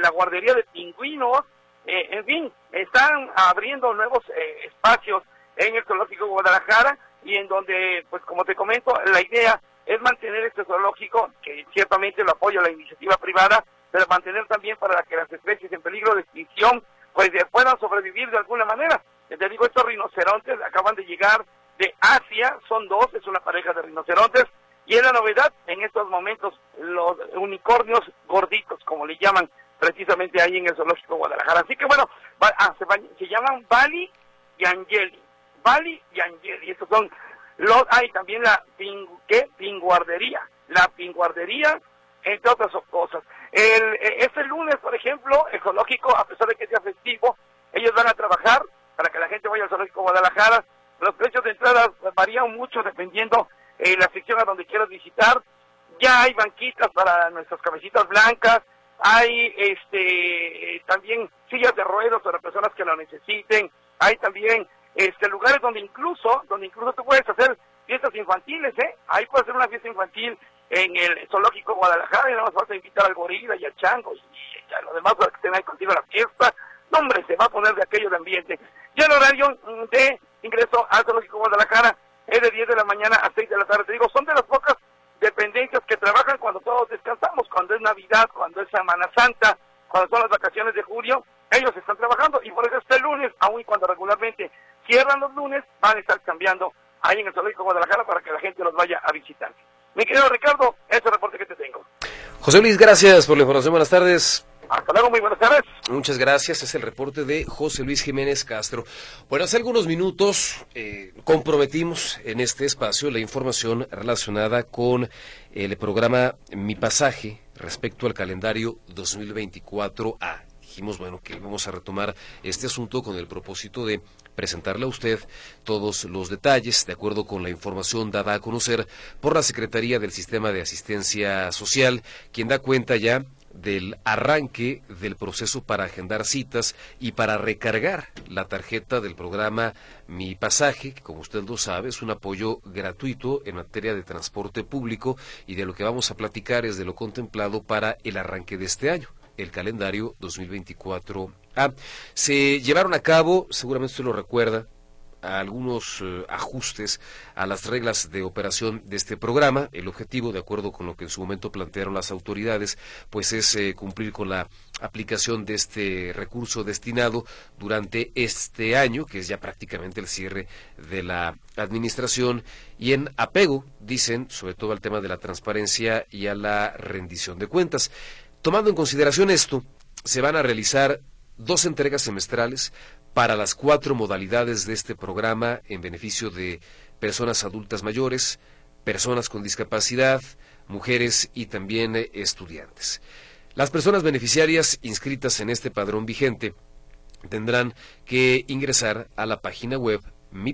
la guardería de pingüinos, en fin, están abriendo nuevos espacios en el Zoológico Guadalajara y en donde, pues como te comento, la idea es mantener este zoológico, que ciertamente lo apoya la iniciativa privada, pero mantener también para que las especies en peligro de extinción pues puedan sobrevivir de alguna manera. Te digo, estos rinocerontes acaban de llegar de Asia, son dos, es una pareja de rinocerontes, y es la novedad en estos momentos, los unicornios gorditos, como le llaman precisamente ahí en el Zoológico Guadalajara. Así que bueno, ah, se, se llaman Bali y Angeli. Bali y Angeli. Estos son los, hay también la ¿qué? pinguardería, la pinguardería, entre otras cosas. El, e, este lunes, por ejemplo, el zoológico, a pesar de que sea festivo, ellos van a trabajar para que la gente vaya al zoológico Guadalajara. Los precios de entrada varían mucho dependiendo eh, la sección a donde quieras visitar. Ya hay banquitas para nuestras cabecitas blancas, hay este también sillas de ruedas para personas que lo necesiten, hay también este, lugares donde incluso, donde incluso tú puedes hacer fiestas infantiles, ¿eh? Ahí puedes hacer una fiesta infantil en el zoológico Guadalajara y nada más vas a invitar al gorila y al chango y, a los demás para que estén contigo la fiesta. No, hombre, se va a poner de aquello de ambiente. Y el horario de ingreso al zoológico Guadalajara es de 10 de la mañana a 6 de la tarde. Te digo, son de las pocas dependencias que trabajan cuando todos descansamos, cuando es Navidad, cuando es Semana Santa, cuando son las vacaciones de julio, ellos están trabajando y por eso este lunes, aun y cuando regularmente cierran los lunes, van a estar cambiando ahí en el Zoológico Guadalajara para que la gente los vaya a visitar. Mi querido Ricardo, ese es el reporte que te tengo. José Luis, gracias por la información. Buenas tardes. Hasta luego, muy buenas tardes. Muchas gracias. Es el reporte de José Luis Jiménez Castro. Bueno, hace algunos minutos eh, comprometimos en este espacio la información relacionada con el programa Mi Pasaje respecto al calendario 2024A. Dijimos, bueno, que vamos a retomar este asunto con el propósito de presentarle a usted todos los detalles, de acuerdo con la información dada a conocer por la Secretaría del Sistema de Asistencia Social, quien da cuenta ya del arranque del proceso para agendar citas y para recargar la tarjeta del programa Mi Pasaje, que como usted lo sabe es un apoyo gratuito en materia de transporte público y de lo que vamos a platicar es de lo contemplado para el arranque de este año el calendario 2024 Ah, se llevaron a cabo, seguramente usted lo recuerda, algunos eh, ajustes a las reglas de operación de este programa. El objetivo, de acuerdo con lo que en su momento plantearon las autoridades, pues es eh, cumplir con la aplicación de este recurso destinado durante este año, que es ya prácticamente el cierre de la administración, y en apego, dicen, sobre todo al tema de la transparencia y a la rendición de cuentas. Tomando en consideración esto, se van a realizar dos entregas semestrales para las cuatro modalidades de este programa en beneficio de personas adultas mayores, personas con discapacidad, mujeres y también eh, estudiantes. Las personas beneficiarias inscritas en este padrón vigente tendrán que ingresar a la página web mi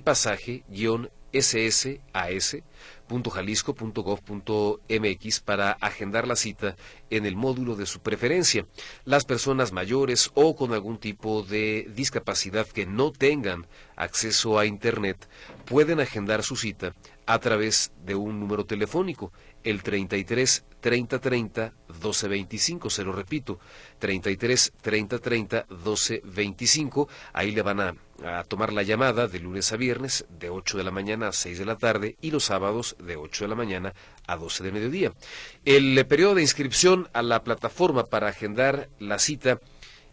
pasaje-ssas .jalisco.gov.mx para agendar la cita en el módulo de su preferencia. Las personas mayores o con algún tipo de discapacidad que no tengan acceso a Internet pueden agendar su cita a través de un número telefónico, el 33 30 30 12 25, se lo repito, 33 30 30 12 25, ahí le van a, a, tomar la llamada de lunes a viernes de 8 de la mañana a 6 de la tarde y los sábados de 8 de la mañana a 12 de mediodía. El periodo de inscripción a la plataforma para agendar la cita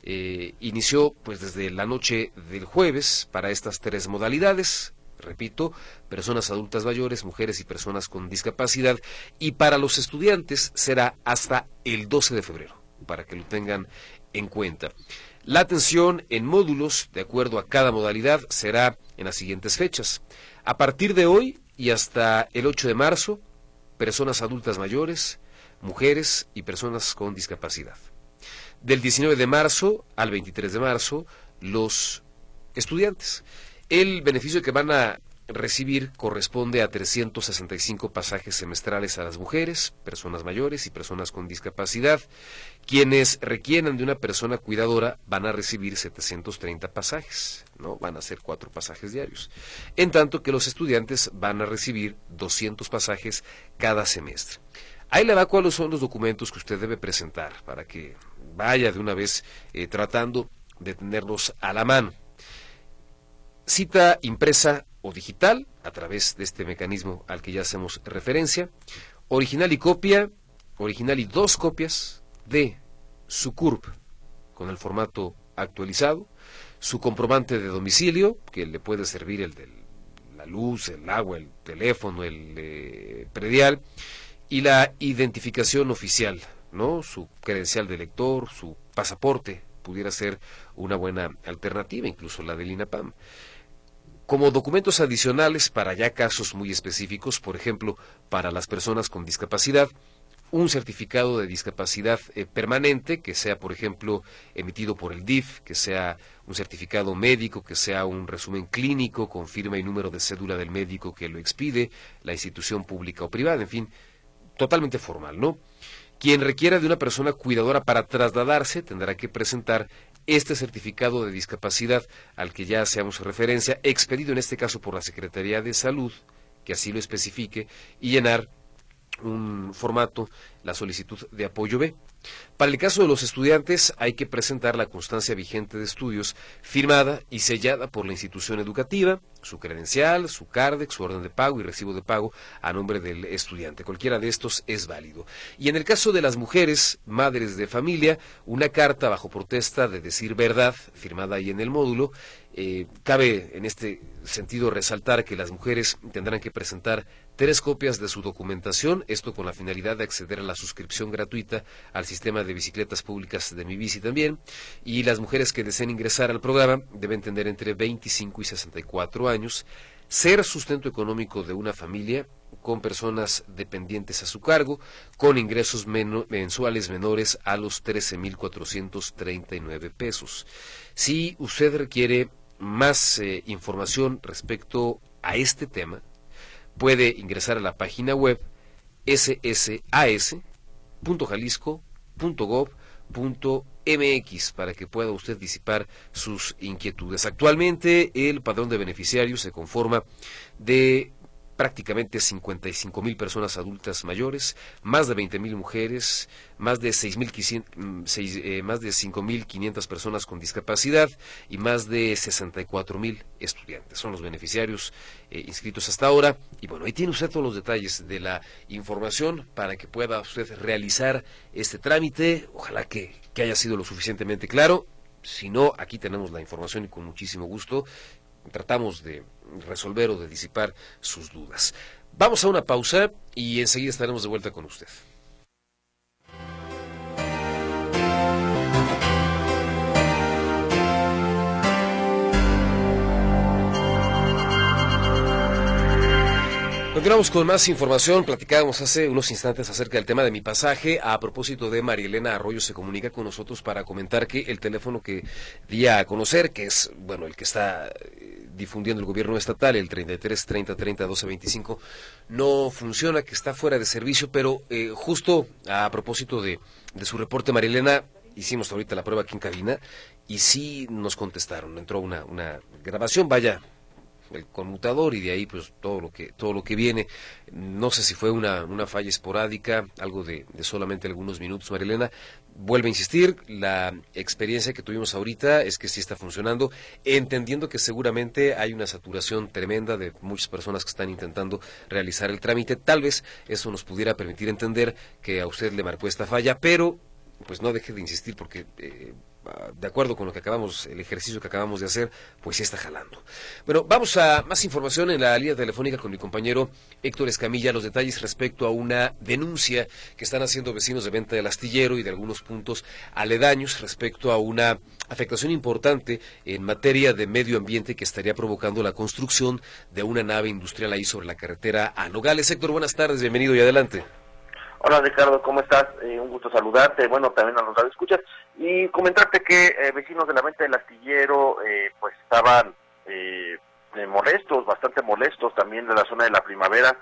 eh, inició pues desde la noche del jueves para estas tres modalidades, repito, personas adultas mayores, mujeres y personas con discapacidad, y para los estudiantes será hasta el 12 de febrero, para que lo tengan en cuenta. La atención en módulos, de acuerdo a cada modalidad, será en las siguientes fechas. A partir de hoy y hasta el 8 de marzo, personas adultas mayores, mujeres y personas con discapacidad. Del 19 de marzo al 23 de marzo, los estudiantes. El beneficio que van a recibir corresponde a 365 pasajes semestrales a las mujeres, personas mayores y personas con discapacidad. Quienes requieran de una persona cuidadora van a recibir 730 pasajes, ¿no? Van a ser cuatro pasajes diarios. En tanto que los estudiantes van a recibir 200 pasajes cada semestre. Ahí le va cuáles son los documentos que usted debe presentar para que vaya de una vez eh, tratando de tenerlos a la mano cita impresa digital a través de este mecanismo al que ya hacemos referencia, original y copia, original y dos copias de su CURP con el formato actualizado, su comprobante de domicilio, que le puede servir el de la luz, el agua, el teléfono, el eh, predial, y la identificación oficial, ¿no? Su credencial de lector, su pasaporte, pudiera ser una buena alternativa, incluso la del INAPAM. Como documentos adicionales para ya casos muy específicos, por ejemplo, para las personas con discapacidad, un certificado de discapacidad eh, permanente, que sea, por ejemplo, emitido por el DIF, que sea un certificado médico, que sea un resumen clínico con firma y número de cédula del médico que lo expide, la institución pública o privada, en fin, totalmente formal, ¿no? Quien requiera de una persona cuidadora para trasladarse tendrá que presentar este certificado de discapacidad al que ya hacemos referencia, expedido en este caso por la Secretaría de Salud, que así lo especifique, y llenar un formato, la solicitud de apoyo B. Para el caso de los estudiantes hay que presentar la constancia vigente de estudios firmada y sellada por la institución educativa, su credencial, su CARDEX, su orden de pago y recibo de pago a nombre del estudiante. Cualquiera de estos es válido. Y en el caso de las mujeres, madres de familia, una carta bajo protesta de decir verdad, firmada ahí en el módulo, eh, cabe en este sentido resaltar que las mujeres tendrán que presentar tres copias de su documentación, esto con la finalidad de acceder a la suscripción gratuita al sistema de bicicletas públicas de Mi Bici también, y las mujeres que deseen ingresar al programa deben tener entre 25 y 64 años, ser sustento económico de una familia con personas dependientes a su cargo, con ingresos mensuales menores a los 13.439 pesos. Si usted requiere más eh, información respecto a este tema, puede ingresar a la página web ssas.jalisco.gov.mx para que pueda usted disipar sus inquietudes. Actualmente el padrón de beneficiarios se conforma de prácticamente 55 mil personas adultas mayores, más de 20 mil mujeres, más de 6 mil mm, eh, más de 5 mil 500 personas con discapacidad y más de 64 mil estudiantes. Son los beneficiarios eh, inscritos hasta ahora. Y bueno, ahí tiene usted todos los detalles de la información para que pueda usted realizar este trámite. Ojalá que, que haya sido lo suficientemente claro. Si no, aquí tenemos la información y con muchísimo gusto tratamos de resolver o de disipar sus dudas. Vamos a una pausa y enseguida estaremos de vuelta con usted. Continuamos con más información. Platicábamos hace unos instantes acerca del tema de mi pasaje. A propósito de Marielena Arroyo, se comunica con nosotros para comentar que el teléfono que di a conocer, que es, bueno, el que está eh, difundiendo el gobierno estatal, el 33 30 30 12 25, no funciona, que está fuera de servicio, pero eh, justo a propósito de, su reporte, Marielena, hicimos ahorita la prueba aquí en cabina y sí nos contestaron. Entró una grabación, vaya, el conmutador y de ahí pues todo lo que todo lo que viene. No sé si fue una, una falla esporádica algo de, solamente algunos minutos Marilena. Vuelve a insistir la experiencia que tuvimos ahorita es que sí está funcionando entendiendo que seguramente hay una saturación tremenda de muchas personas que están intentando realizar el trámite. Tal vez eso nos pudiera permitir entender que a usted le marcó esta falla pero pues no deje de insistir porque eh, de acuerdo con lo que acabamos, el ejercicio que acabamos de hacer, pues ya está jalando. Bueno, vamos a más información en la línea telefónica con mi compañero Héctor Escamilla, los detalles respecto a una denuncia que están haciendo vecinos de venta del astillero y de algunos puntos aledaños respecto a una afectación importante en materia de medio ambiente que estaría provocando la construcción de una nave industrial ahí sobre la carretera a Nogales. Héctor, buenas tardes, bienvenido y adelante. Hola Ricardo, ¿cómo estás? Eh, un gusto saludarte, bueno, también a los escuchas y comentarte que eh, vecinos de la venta del astillero eh, pues estaban molestos, bastante molestos también de la zona de la primavera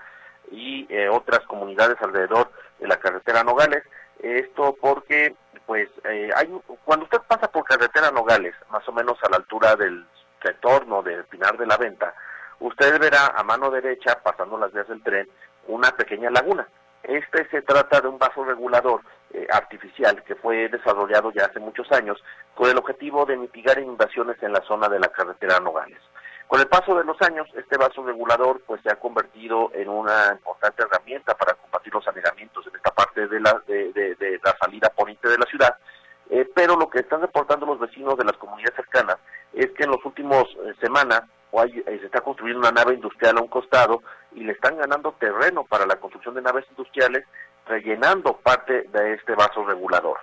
y otras comunidades alrededor de la carretera Nogales. Esto porque pues hay cuando usted pasa por carretera Nogales, más o menos a la altura del retorno del Pinar de la Venta, usted verá a mano derecha, pasando las vías del tren, una pequeña laguna este se trata de un vaso regulador eh, artificial que fue desarrollado ya hace muchos años con el objetivo de mitigar inundaciones en la zona de la carretera Nogales. Con el paso de los años, este vaso regulador pues se ha convertido en una importante herramienta para combatir los anegamientos en esta parte de la, de, la salida poniente de la ciudad, eh, pero lo que están reportando los vecinos de las comunidades cercanas es que en los últimos eh, semanas se está construyendo una nave industrial a un costado y le están ganando terreno para la construcción de naves industriales, rellenando parte de este vaso regulador.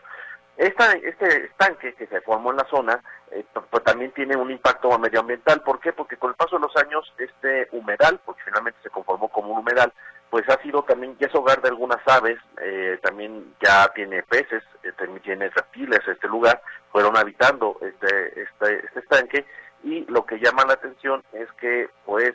Esta, este estanque que se formó en la zona eh, pues también tiene un impacto medioambiental. ¿Por qué? Porque con el paso de los años este humedal, porque finalmente se conformó como un humedal, pues ha sido también, ya es hogar de algunas aves, eh, también ya tiene peces, eh, también tiene reptiles este lugar, fueron habitando este, este, este estanque y lo que llama la atención es que pues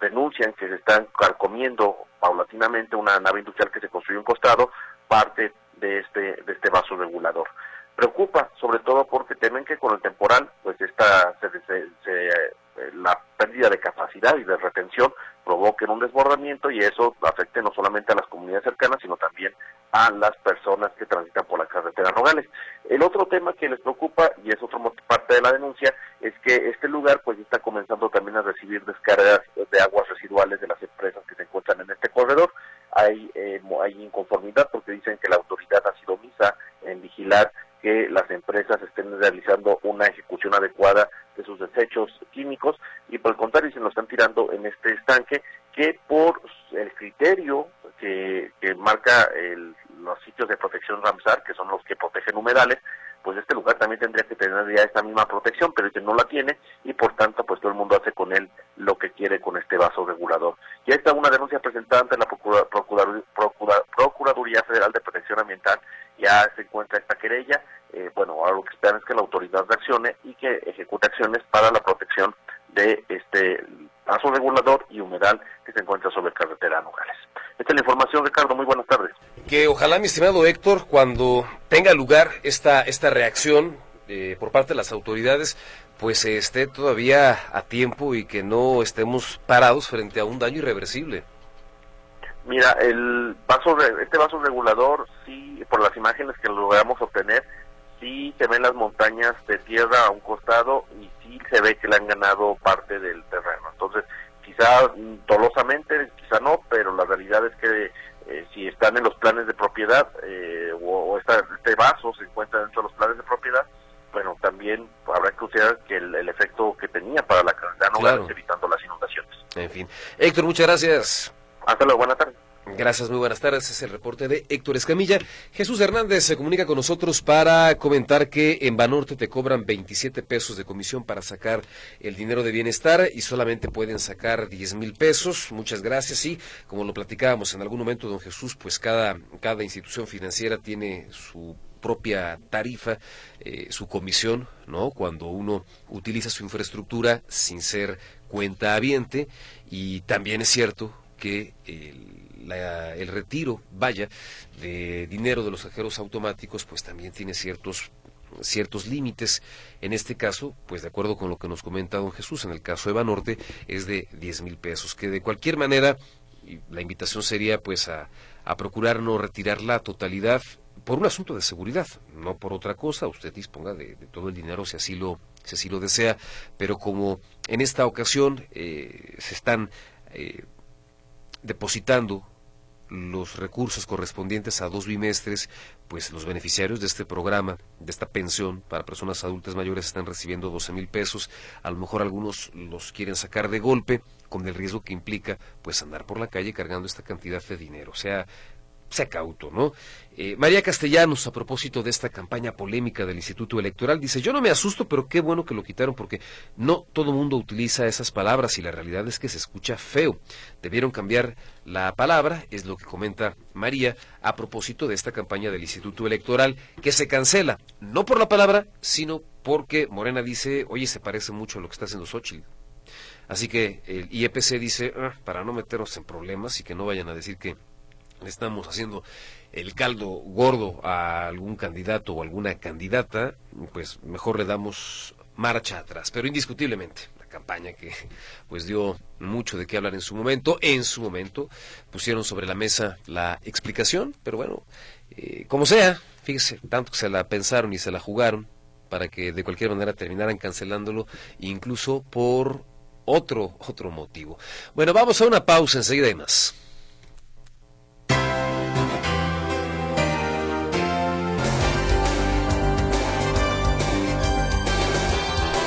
denuncian que se están carcomiendo paulatinamente una nave industrial que se construyó en costado, parte de este, de este vaso regulador. Preocupa, sobre todo porque temen que con el temporal, pues esta se, eh, la pérdida de capacidad y de retención provoquen un desbordamiento y eso afecte no solamente a las comunidades cercanas, sino también a las personas que transitan por la carretera Nogales. El otro tema que les preocupa, y es otra parte de la denuncia, lugar pues está comenzando también a recibir descargas de aguas residuales de las empresas que se encuentran en este corredor. Hay, eh, hay inconformidad porque dicen que la autoridad ha sido misa en vigilar que las empresas estén realizando una ejecución adecuada de sus desechos químicos y por el contrario se nos están tirando en este estanque que por el criterio que, marca los sitios de protección Ramsar, que son los que protegen humedales, pues este lugar también tendría esta misma protección, pero que no la tiene y por tanto pues todo el mundo hace con él lo que quiere con este vaso regulador. Ya está una denuncia presentada ante la Procuraduría Federal de Protección Ambiental, ya se encuentra esta querella, eh, bueno, ahora lo que esperan es que la autoridad reaccione y que ejecute acciones para la protección de este vaso regulador y humedal que se encuentra sobre carretera Nogales. Esta es la información, Ricardo. Muy buenas tardes. Que ojalá, mi estimado Héctor, cuando tenga lugar esta, esta reacción parte de las autoridades, pues esté todavía a tiempo y que no estemos parados frente a un daño irreversible. Mira, el vaso, este vaso regulador, sí, por las imágenes que logramos obtener, sí se ven las montañas de tierra a un costado y sí se ve que le han ganado parte del terreno. Entonces, quizá dolosamente, quizá no, pero la realidad es que eh, si están en los planes de propiedad eh, o, este vaso se encuentra dentro de los planes de propiedad, bueno, también habrá que usar que el, efecto que tenía para la calidad no evitando las inundaciones. En fin. Héctor, muchas gracias. Hasta luego, buena tarde. Gracias, muy buenas tardes. Es el reporte de Héctor Escamilla. Jesús Hernández se comunica con nosotros para comentar que en Banorte te cobran 27 pesos de comisión para sacar el dinero de bienestar y solamente pueden sacar 10 mil pesos. Muchas gracias. Y como lo platicábamos en algún momento, don Jesús, pues cada, cada institución financiera tiene su propia tarifa, eh, su comisión, ¿no? Cuando uno utiliza su infraestructura sin ser cuenta habiente. Y también es cierto que el retiro, vaya, de dinero de los cajeros automáticos, pues también tiene ciertos ciertos límites. En este caso, pues de acuerdo con lo que nos comenta don Jesús, en el caso de Banorte es de 10 mil pesos, que de cualquier manera la invitación sería pues a procurar no retirar la totalidad por un asunto de seguridad, no por otra cosa, usted disponga de, todo el dinero si así lo, si así lo desea, pero como en esta ocasión eh, se están eh, depositando los recursos correspondientes a dos bimestres, pues los beneficiarios de este programa, de esta pensión para personas adultas mayores están recibiendo 12 mil pesos. A lo mejor algunos los quieren sacar de golpe, con el riesgo que implica pues andar por la calle cargando esta cantidad de dinero. O sea, sea cauto, ¿no? Eh, María Castellanos, a propósito de esta campaña polémica del Instituto Electoral, dice, yo no me asusto, pero qué bueno que lo quitaron, porque no todo mundo utiliza esas palabras y la realidad es que se escucha feo. Debieron cambiar la palabra, es lo que comenta María, a propósito de esta campaña del Instituto Electoral, que se cancela, no por la palabra, sino porque Morena dice, oye, se parece mucho a lo que está haciendo Xochitl. Así que el IEPC dice, ah, para no meternos en problemas y que no vayan a decir que estamos haciendo el caldo gordo a algún candidato o alguna candidata, pues mejor le damos marcha atrás. Pero indiscutiblemente, la campaña que pues dio mucho de qué hablar en su momento, en su momento pusieron sobre la mesa la explicación, pero bueno, eh, como sea, fíjese, tanto que se la pensaron y se la jugaron para que de cualquier manera terminaran cancelándolo, incluso por otro, otro motivo. Bueno, vamos a una pausa, enseguida y más.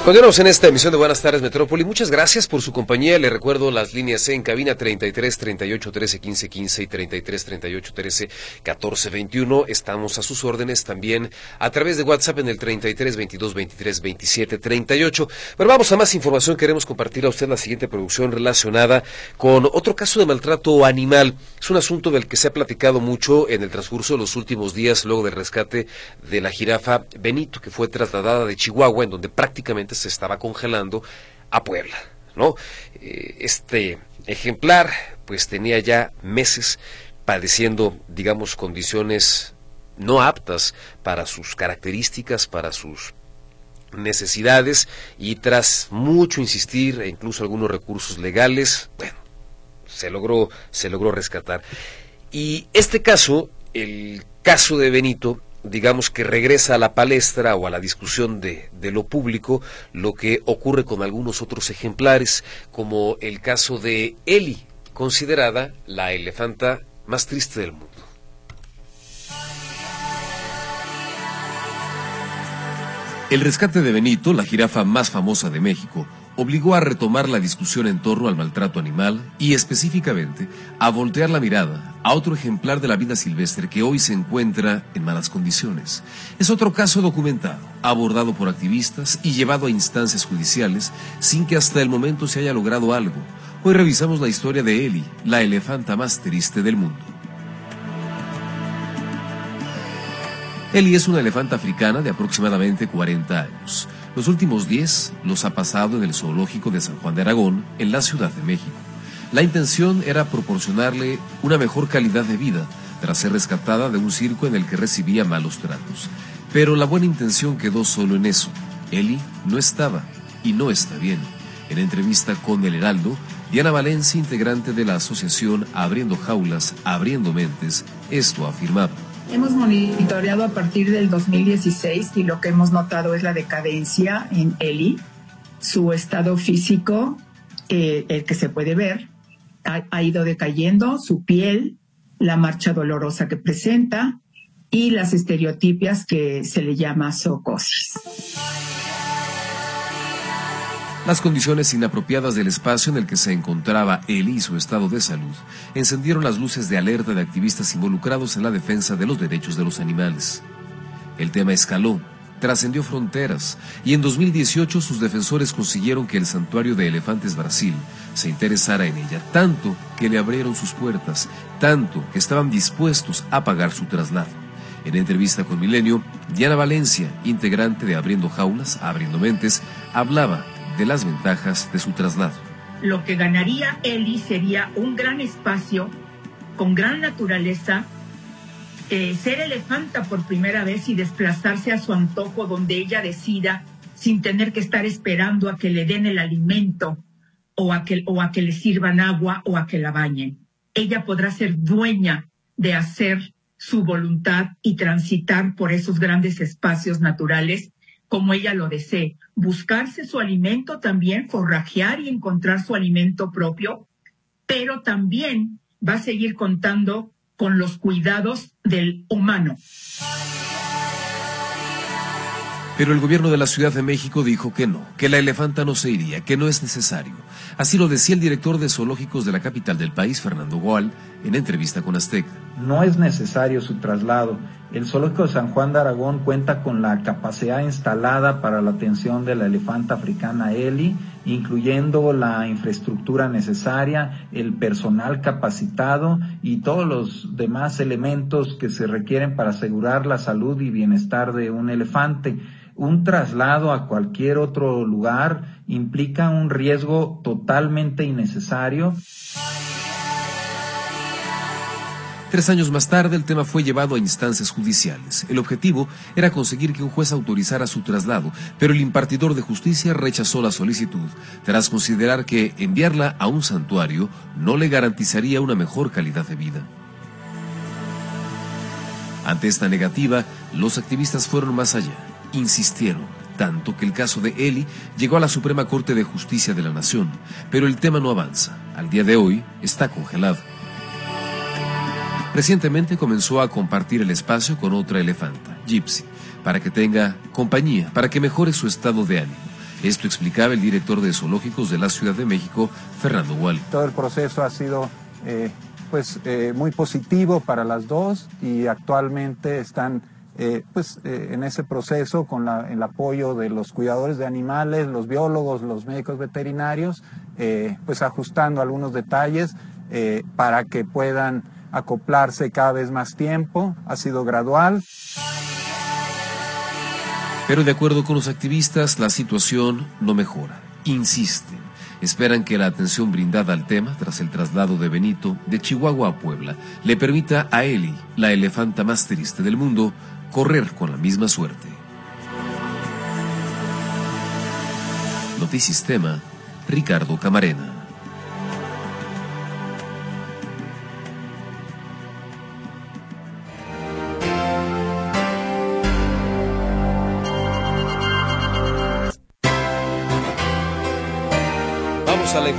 Continuamos en esta emisión de Buenas tardes Metrópoli. Muchas gracias por su compañía. Le recuerdo las líneas en cabina 33 38 13 15 15 y 33 38 13 14 21. Estamos a sus órdenes también a través de WhatsApp en el 33 22 23 27 38. Pero vamos a más información. Queremos compartir a usted la siguiente producción relacionada con otro caso de maltrato animal. Es un asunto del que se ha platicado mucho en el transcurso de los últimos días luego del rescate de la jirafa Benito que fue trasladada de Chihuahua en donde prácticamente se estaba congelando a Puebla, ¿no? Eh, este ejemplar pues tenía ya meses padeciendo, digamos, condiciones no aptas para sus características, para sus necesidades y tras mucho insistir e incluso algunos recursos legales, bueno, se logró se logró rescatar. Y este caso, el caso de Benito digamos que regresa a la palestra o a la discusión de, de, lo público lo que ocurre con algunos otros ejemplares, como el caso de Eli, considerada la elefanta más triste del mundo. El rescate de Benito, la jirafa más famosa de México, obligó a retomar la discusión en torno al maltrato animal y específicamente a voltear la mirada a otro ejemplar de la vida silvestre que hoy se encuentra en malas condiciones. Es otro caso documentado, abordado por activistas y llevado a instancias judiciales sin que hasta el momento se haya logrado algo, Hoy revisamos la historia de Eli, la elefanta más triste del mundo. Eli es una elefanta africana de aproximadamente 40 años. Los últimos 10 los ha pasado en el zoológico de San Juan de Aragón, en la Ciudad de México. La intención era proporcionarle una mejor calidad de vida tras ser rescatada de un circo en el que recibía malos tratos. Pero la buena intención quedó solo en eso. Eli no estaba y no está bien. En entrevista con El Heraldo, Diana Valencia, integrante de la asociación Abriendo Jaulas, Abriendo Mentes, esto afirmaba. Hemos monitoreado a partir del 2016 y lo que hemos notado es la decadencia en Eli, su estado físico, eh, el que se puede ver, ha, ido decayendo, su piel, la marcha dolorosa que presenta y las estereotipias que se le llama zoocosis. Las condiciones inapropiadas del espacio en el que se encontraba él y su estado de salud encendieron las luces de alerta de activistas involucrados en la defensa de los derechos de los animales. El tema escaló, trascendió fronteras y en 2018 sus defensores consiguieron que el Santuario de Elefantes Brasil se interesara en ella, tanto que le abrieron sus puertas, tanto que estaban dispuestos a pagar su traslado. En entrevista con Milenio, Diana Valencia, integrante de Abriendo Jaulas, Abriendo Mentes, hablaba de las ventajas de su traslado. Lo que ganaría Eli sería un gran espacio con gran naturaleza, eh, ser elefanta por primera vez y desplazarse a su antojo donde ella decida sin tener que estar esperando a que le den el alimento o a que, o a que le sirvan agua o a que la bañen. Ella podrá ser dueña de hacer su voluntad y transitar por esos grandes espacios naturales como ella lo desee, buscarse su alimento también, forrajear y encontrar su alimento propio, pero también va a seguir contando con los cuidados del humano. Pero el gobierno de la Ciudad de México dijo que no, que la elefanta no se iría, que no es necesario. Así lo decía el director de zoológicos de la capital del país, Fernando Goal, en entrevista con Azteca. No es necesario su traslado. El zoológico de San Juan de Aragón cuenta con la capacidad instalada para la atención de la elefanta africana Eli, incluyendo la infraestructura necesaria, el personal capacitado y todos los demás elementos que se requieren para asegurar la salud y bienestar de un elefante un traslado a cualquier otro lugar implica un riesgo totalmente innecesario. Tres años más tarde, el tema fue llevado a instancias judiciales. El objetivo era conseguir que un juez autorizara su traslado, pero el impartidor de justicia rechazó la solicitud, tras considerar que enviarla a un santuario no le garantizaría una mejor calidad de vida. Ante esta negativa, los activistas fueron más allá insistieron, tanto que el caso de Eli llegó a la Suprema Corte de Justicia de la Nación, pero el tema no avanza. Al día de hoy está congelado. Recientemente comenzó a compartir el espacio con otra elefanta, Gypsy, para que tenga compañía, para que mejore su estado de ánimo. Esto explicaba el director de zoológicos de la Ciudad de México, Fernando Wally. Todo el proceso ha sido eh, pues, eh, muy positivo para las dos y actualmente están eh, pues en ese proceso con el apoyo de los cuidadores de animales, los biólogos, los médicos veterinarios, pues ajustando algunos detalles para que puedan acoplarse cada vez más tiempo. Ha sido gradual. Pero de acuerdo con los activistas, la situación no mejora. Insisten. Esperan que la atención brindada al tema tras el traslado de Benito de Chihuahua a Puebla le permita a Eli, la elefanta más triste del mundo, correr con la misma suerte. Notisistema, Ricardo Camarena.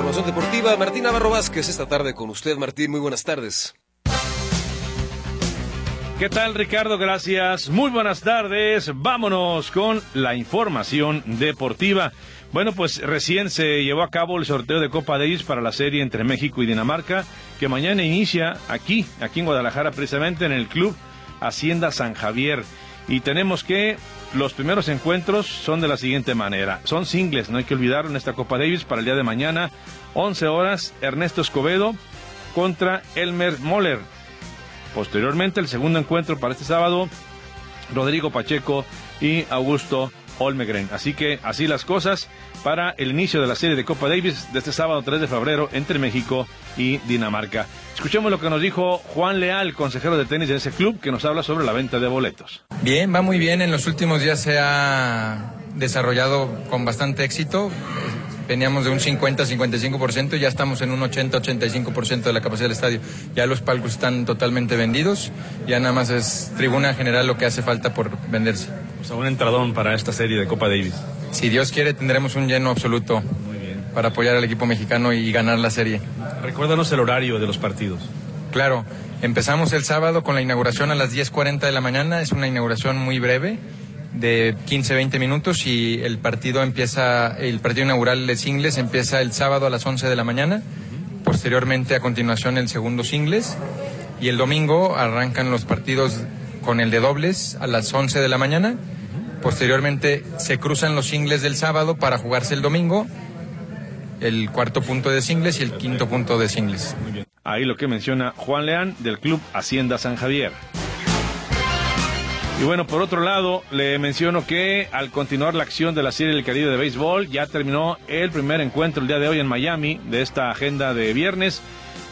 Información deportiva. Martín Navarro Vázquez esta tarde con usted. Martín, muy buenas tardes. ¿Qué tal Ricardo? Gracias. Muy buenas tardes. Vámonos con la información deportiva. Bueno, pues recién se llevó a cabo el sorteo de Copa Davis para la serie entre México y Dinamarca, que mañana inicia aquí, aquí en Guadalajara, precisamente en el club Hacienda San Javier. Y tenemos que los primeros encuentros son de la siguiente manera. Son singles, no hay que olvidar en esta Copa Davis para el día de mañana. 11 horas, Ernesto Escobedo contra Elmer Moller. Posteriormente, el segundo encuentro para este sábado, Rodrigo Pacheco y Augusto Olmegren. Así que así las cosas para el inicio de la serie de Copa Davis de este sábado 3 de febrero entre México y Dinamarca. Escuchemos lo que nos dijo Juan Leal, consejero de tenis de ese club, que nos habla sobre la venta de boletos. Bien, va muy bien. En los últimos días se ha desarrollado con bastante éxito. Veníamos de un 50-55% y ya estamos en un 80-85% de la capacidad del estadio. Ya los palcos están totalmente vendidos. Ya nada más es tribuna general lo que hace falta por venderse. O sea, un entradón para esta serie de Copa Davis. Si Dios quiere, tendremos un lleno absoluto para apoyar al equipo mexicano y ganar la serie. Recuérdanos el horario de los partidos. Claro, empezamos el sábado con la inauguración a las 10.40 de la mañana. Es una inauguración muy breve de 15-20 minutos y el partido empieza, el partido inaugural de singles empieza el sábado a las 11 de la mañana, posteriormente a continuación el segundo singles y el domingo arrancan los partidos con el de dobles a las 11 de la mañana, posteriormente se cruzan los singles del sábado para jugarse el domingo, el cuarto punto de singles y el quinto punto de singles. Ahí lo que menciona Juan Leán del Club Hacienda San Javier. Y bueno, por otro lado, le menciono que al continuar la acción de la Serie del Caribe de Béisbol, ya terminó el primer encuentro el día de hoy en Miami de esta agenda de viernes.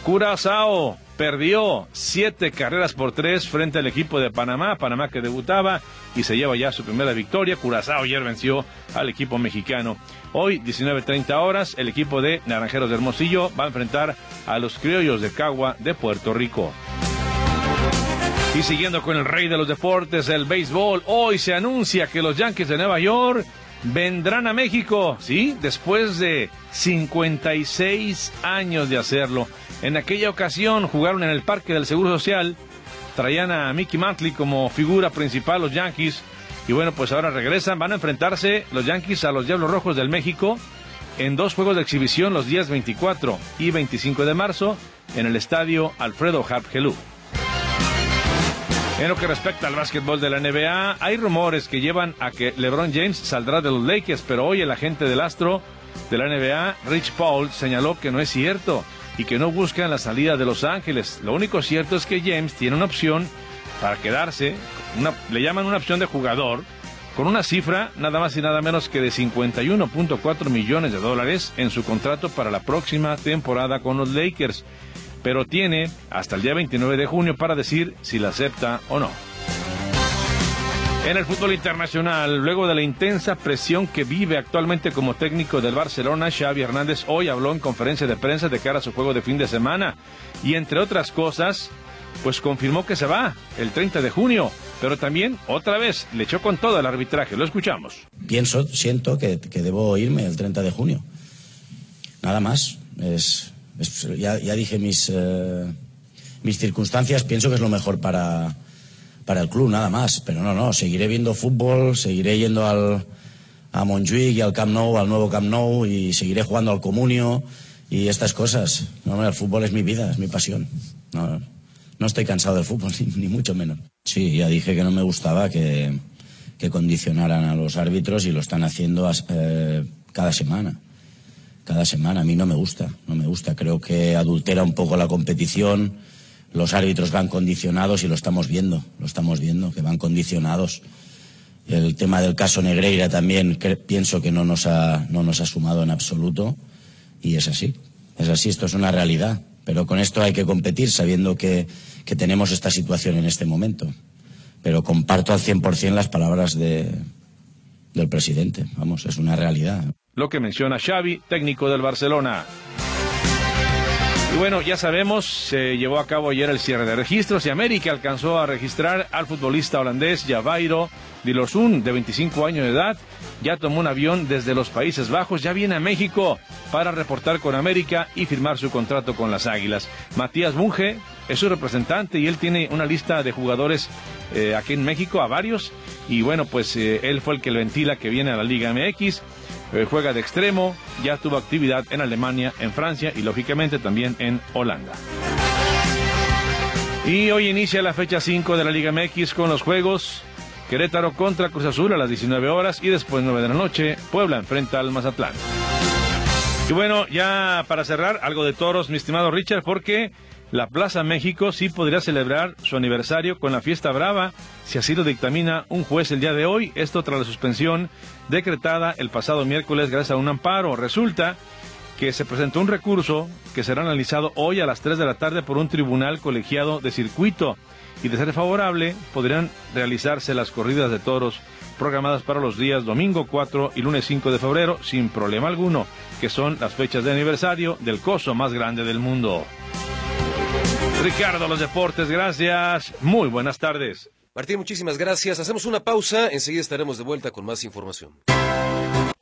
Curazao perdió siete carreras por tres frente al equipo de Panamá, Panamá que debutaba y se lleva ya su primera victoria. Curazao ayer venció al equipo mexicano. Hoy, 19.30 horas, el equipo de Naranjeros de Hermosillo va a enfrentar a los criollos de Cagua de Puerto Rico. Y siguiendo con el rey de los deportes, el béisbol, hoy se anuncia que los Yankees de Nueva York vendrán a México, ¿sí? Después de 56 años de hacerlo. En aquella ocasión jugaron en el Parque del Seguro Social, traían a Mickey Mantley como figura principal los Yankees. Y bueno, pues ahora regresan, van a enfrentarse los Yankees a los Diablos Rojos del México en dos juegos de exhibición los días 24 y 25 de marzo en el estadio Alfredo Harp Helú. En lo que respecta al básquetbol de la NBA, hay rumores que llevan a que LeBron James saldrá de los Lakers, pero hoy el agente del astro de la NBA, Rich Paul, señaló que no es cierto y que no buscan la salida de Los Ángeles. Lo único cierto es que James tiene una opción para quedarse, le llaman una opción de jugador, con una cifra nada más y nada menos que de 51.4 millones de dólares en su contrato para la próxima temporada con los Lakers pero tiene hasta el día 29 de junio para decir si la acepta o no. En el fútbol internacional, luego de la intensa presión que vive actualmente como técnico del Barcelona, Xavi Hernández hoy habló en conferencia de prensa de cara a su juego de fin de semana y entre otras cosas, pues confirmó que se va el 30 de junio, pero también otra vez le echó con todo el arbitraje. Lo escuchamos. Pienso, siento que, que debo irme el 30 de junio. Nada más. Es, ya, dije mis, eh, mis circunstancias, pienso que es lo mejor para, para el club, nada más. Pero no, no, seguiré viendo fútbol, seguiré yendo al, a Montjuic y al Camp Nou, al nuevo Camp Nou, y seguiré jugando al Comunio y estas cosas. No, el fútbol es mi vida, es mi pasión. No, no estoy cansado del fútbol, ni, mucho menos. Sí, ya dije que no me gustaba que, que condicionaran a los árbitros y lo están haciendo eh, cada semana cada semana. A mí no me gusta, no me gusta. Creo que adultera un poco la competición. Los árbitros van condicionados y lo estamos viendo, lo estamos viendo, que van condicionados. El tema del caso Negreira también pienso que no nos, ha, no nos ha sumado en absoluto y es así, es así, esto es una realidad. Pero con esto hay que competir sabiendo que, que tenemos esta situación en este momento. Pero comparto al 100% las palabras de, del presidente, vamos, es una realidad lo que menciona Xavi, técnico del Barcelona. Y bueno, ya sabemos, se llevó a cabo ayer el cierre de registros y América alcanzó a registrar al futbolista holandés Javairo Dilorsun, de 25 años de edad. Ya tomó un avión desde los Países Bajos, ya viene a México para reportar con América y firmar su contrato con las Águilas. Matías Bunge es su representante y él tiene una lista de jugadores eh, aquí en México, a varios. Y bueno, pues eh, él fue el que lo ventila que viene a la Liga MX. Eh, juega de extremo, ya tuvo actividad en Alemania, en Francia y lógicamente también en Holanda. Y hoy inicia la fecha 5 de la Liga MX con los juegos Querétaro contra Cruz Azul a las 19 horas y después 9 de la noche, Puebla enfrenta al Mazatlán. Y bueno, ya para cerrar, algo de toros, mi estimado Richard, porque la Plaza México sí podría celebrar su aniversario con la fiesta brava, si así lo dictamina un juez el día de hoy, esto tras la suspensión decretada el pasado miércoles gracias a un amparo. Resulta que se presentó un recurso que será analizado hoy a las 3 de la tarde por un tribunal colegiado de circuito y de ser favorable podrían realizarse las corridas de toros programadas para los días domingo 4 y lunes 5 de febrero sin problema alguno, que son las fechas de aniversario del coso más grande del mundo. Ricardo, los deportes, gracias. Muy buenas tardes. Martín, muchísimas gracias. Hacemos una pausa, enseguida estaremos de vuelta con más información.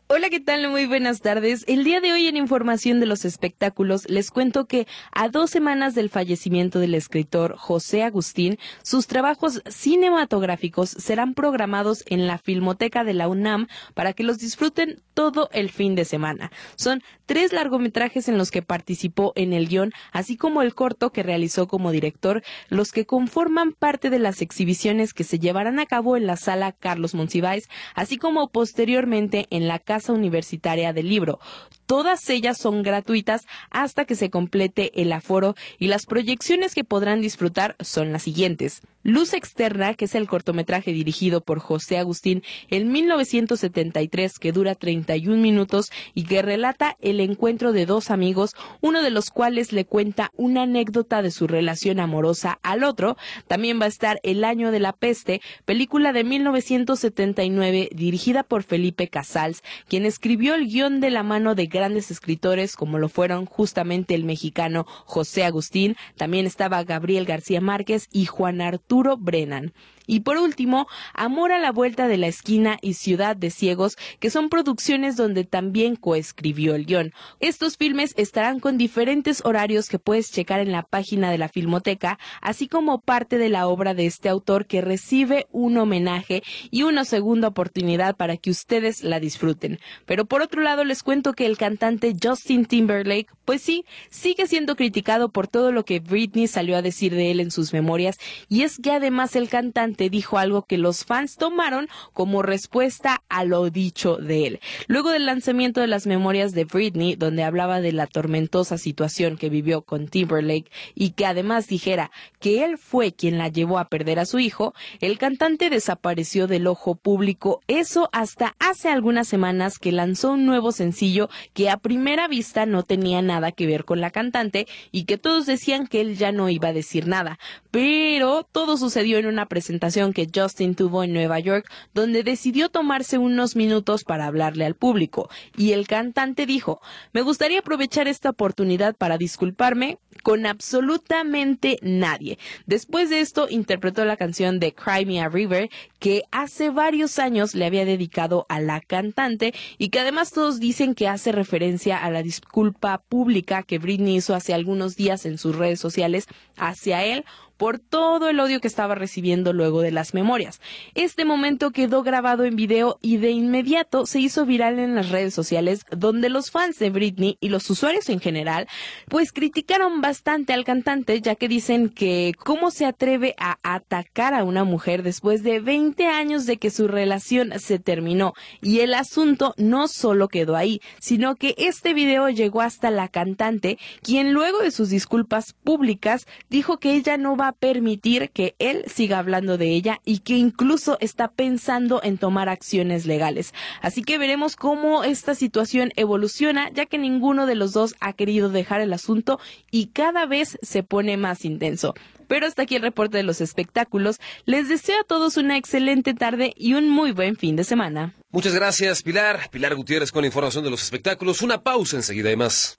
Hola, ¿qué tal? Muy buenas tardes. El día de hoy en Información de los Espectáculos les cuento que a dos semanas del fallecimiento del escritor José Agustín, sus trabajos cinematográficos serán programados en la Filmoteca de la UNAM para que los disfruten todo el fin de semana. Son tres largometrajes en los que participó en el guion, así como el corto que realizó como director, los que conforman parte de las exhibiciones que se llevarán a cabo en la sala Carlos Monsiváis, así como posteriormente en la Casa Universitaria del Libro. Todas ellas son gratuitas hasta que se complete el aforo y las proyecciones que podrán disfrutar son las siguientes. Luz Externa, que es el cortometraje dirigido por José Agustín en 1973, que dura 31 minutos y que relata el encuentro de dos amigos, uno de los cuales le cuenta una anécdota de su relación amorosa al otro. También va a estar El año de la peste, película de 1979 dirigida por Felipe Casals, quien escribió el guion de la mano de grandes escritores como lo fueron justamente el mexicano José Agustín, también estaba Gabriel García Márquez y Juan Arturo Brennan. Y por último, Amor a la Vuelta de la Esquina y Ciudad de Ciegos, que son producciones donde también coescribió el guion. Estos filmes estarán con diferentes horarios que puedes checar en la página de la Filmoteca, así como parte de la obra de este autor que recibe un homenaje y una segunda oportunidad para que ustedes la disfruten. Pero por otro lado, les cuento que el cantante Justin Timberlake, pues sí, sigue siendo criticado por todo lo que Britney salió a decir de él en sus memorias, y es que además el cantante dijo algo que los fans tomaron como respuesta a lo dicho de él. Luego del lanzamiento de las memorias de Britney, donde hablaba de la tormentosa situación que vivió con Timberlake y que además dijera que él fue quien la llevó a perder a su hijo, el cantante desapareció del ojo público, eso hasta hace algunas semanas que lanzó un nuevo sencillo que a primera vista no tenía nada que ver con la cantante y que todos decían que él ya no iba a decir nada. Pero todo sucedió en una presentación que Justin tuvo en Nueva York, donde decidió tomarse unos minutos para hablarle al público. Y el cantante dijo, me gustaría aprovechar esta oportunidad para disculparme con absolutamente nadie. Después de esto, interpretó la canción de Cry Me a River, que hace varios años le había dedicado a la cantante y que además todos dicen que hace referencia a la disculpa pública que Britney hizo hace algunos días en sus redes sociales hacia él por todo el odio que estaba recibiendo luego de las memorias. Este momento quedó grabado en video y de inmediato se hizo viral en las redes sociales donde los fans de Britney y los usuarios en general pues criticaron bastante al cantante ya que dicen que cómo se atreve a atacar a una mujer después de 20 años de que su relación se terminó y el asunto no solo quedó ahí sino que este video llegó hasta la cantante quien luego de sus disculpas públicas dijo que ella no va permitir que él siga hablando de ella y que incluso está pensando en tomar acciones legales. Así que veremos cómo esta situación evoluciona, ya que ninguno de los dos ha querido dejar el asunto y cada vez se pone más intenso. Pero hasta aquí el reporte de los espectáculos. Les deseo a todos una excelente tarde y un muy buen fin de semana. Muchas gracias, Pilar. Pilar Gutiérrez con información de los espectáculos. Una pausa enseguida y más.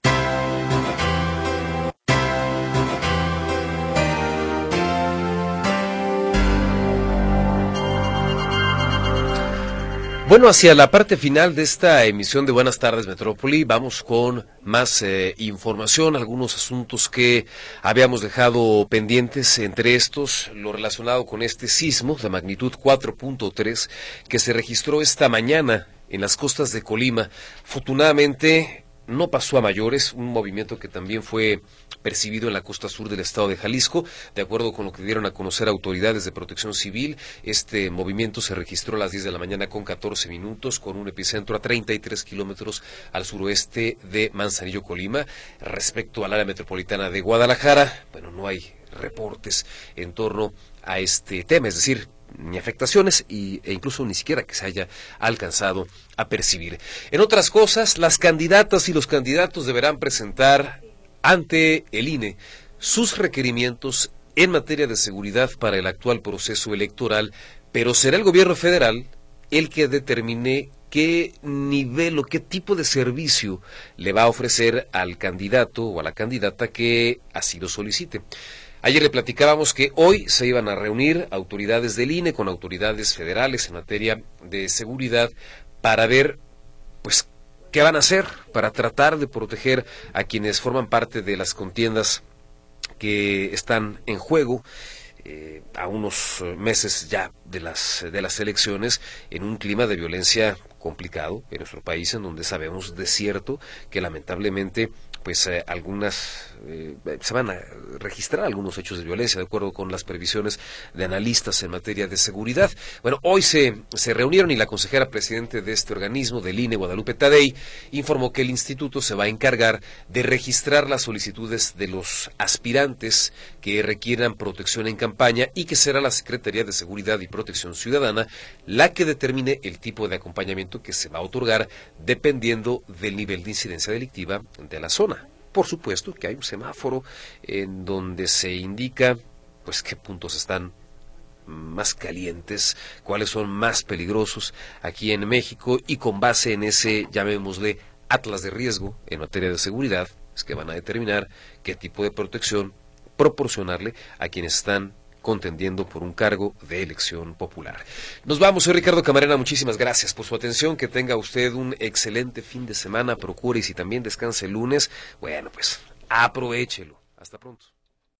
Bueno, hacia la parte final de esta emisión de Buenas tardes Metrópoli, vamos con más eh, información, algunos asuntos que habíamos dejado pendientes, entre estos lo relacionado con este sismo de magnitud 4.3 que se registró esta mañana en las costas de Colima. Afortunadamente, no pasó a mayores, un movimiento que también fue percibido en la costa sur del estado de Jalisco. De acuerdo con lo que dieron a conocer autoridades de protección civil, este movimiento se registró a las 10 de la mañana con 14 minutos, con un epicentro a 33 kilómetros al suroeste de Manzanillo, Colima. Respecto al área metropolitana de Guadalajara, bueno, no hay reportes en torno a este tema, es decir, ni afectaciones y, e incluso ni siquiera que se haya alcanzado a percibir. En otras cosas, las candidatas y los candidatos deberán presentar ante el INE sus requerimientos en materia de seguridad para el actual proceso electoral, pero será el gobierno federal el que determine qué nivel o qué tipo de servicio le va a ofrecer al candidato o a la candidata que así lo solicite. Ayer le platicábamos que hoy se iban a reunir autoridades del INE con autoridades federales en materia de seguridad para ver, pues, qué van a hacer para tratar de proteger a quienes forman parte de las contiendas que están en juego eh, a unos meses ya de las de las elecciones en un clima de violencia complicado en nuestro país en donde sabemos de cierto que lamentablemente pues eh, algunas eh, se van a registrar algunos hechos de violencia de acuerdo con las previsiones de analistas en materia de seguridad. Bueno, hoy se, se reunieron y la consejera presidente de este organismo, del INE, Guadalupe Tadei, informó que el instituto se va a encargar de registrar las solicitudes de los aspirantes que requieran protección en campaña y que será la Secretaría de Seguridad y Protección Ciudadana la que determine el tipo de acompañamiento que se va a otorgar dependiendo del nivel de incidencia delictiva de la zona. Por supuesto que hay un semáforo en donde se indica pues qué puntos están más calientes, cuáles son más peligrosos aquí en México y con base en ese, llamémosle, atlas de riesgo en materia de seguridad, es que van a determinar qué tipo de protección proporcionarle a quienes están contendiendo por un cargo de elección popular. Nos vamos, soy Ricardo Camarena, muchísimas gracias por su atención, que tenga usted un excelente fin de semana, procure y si también descanse el lunes, bueno, pues aprovechelo. Hasta pronto.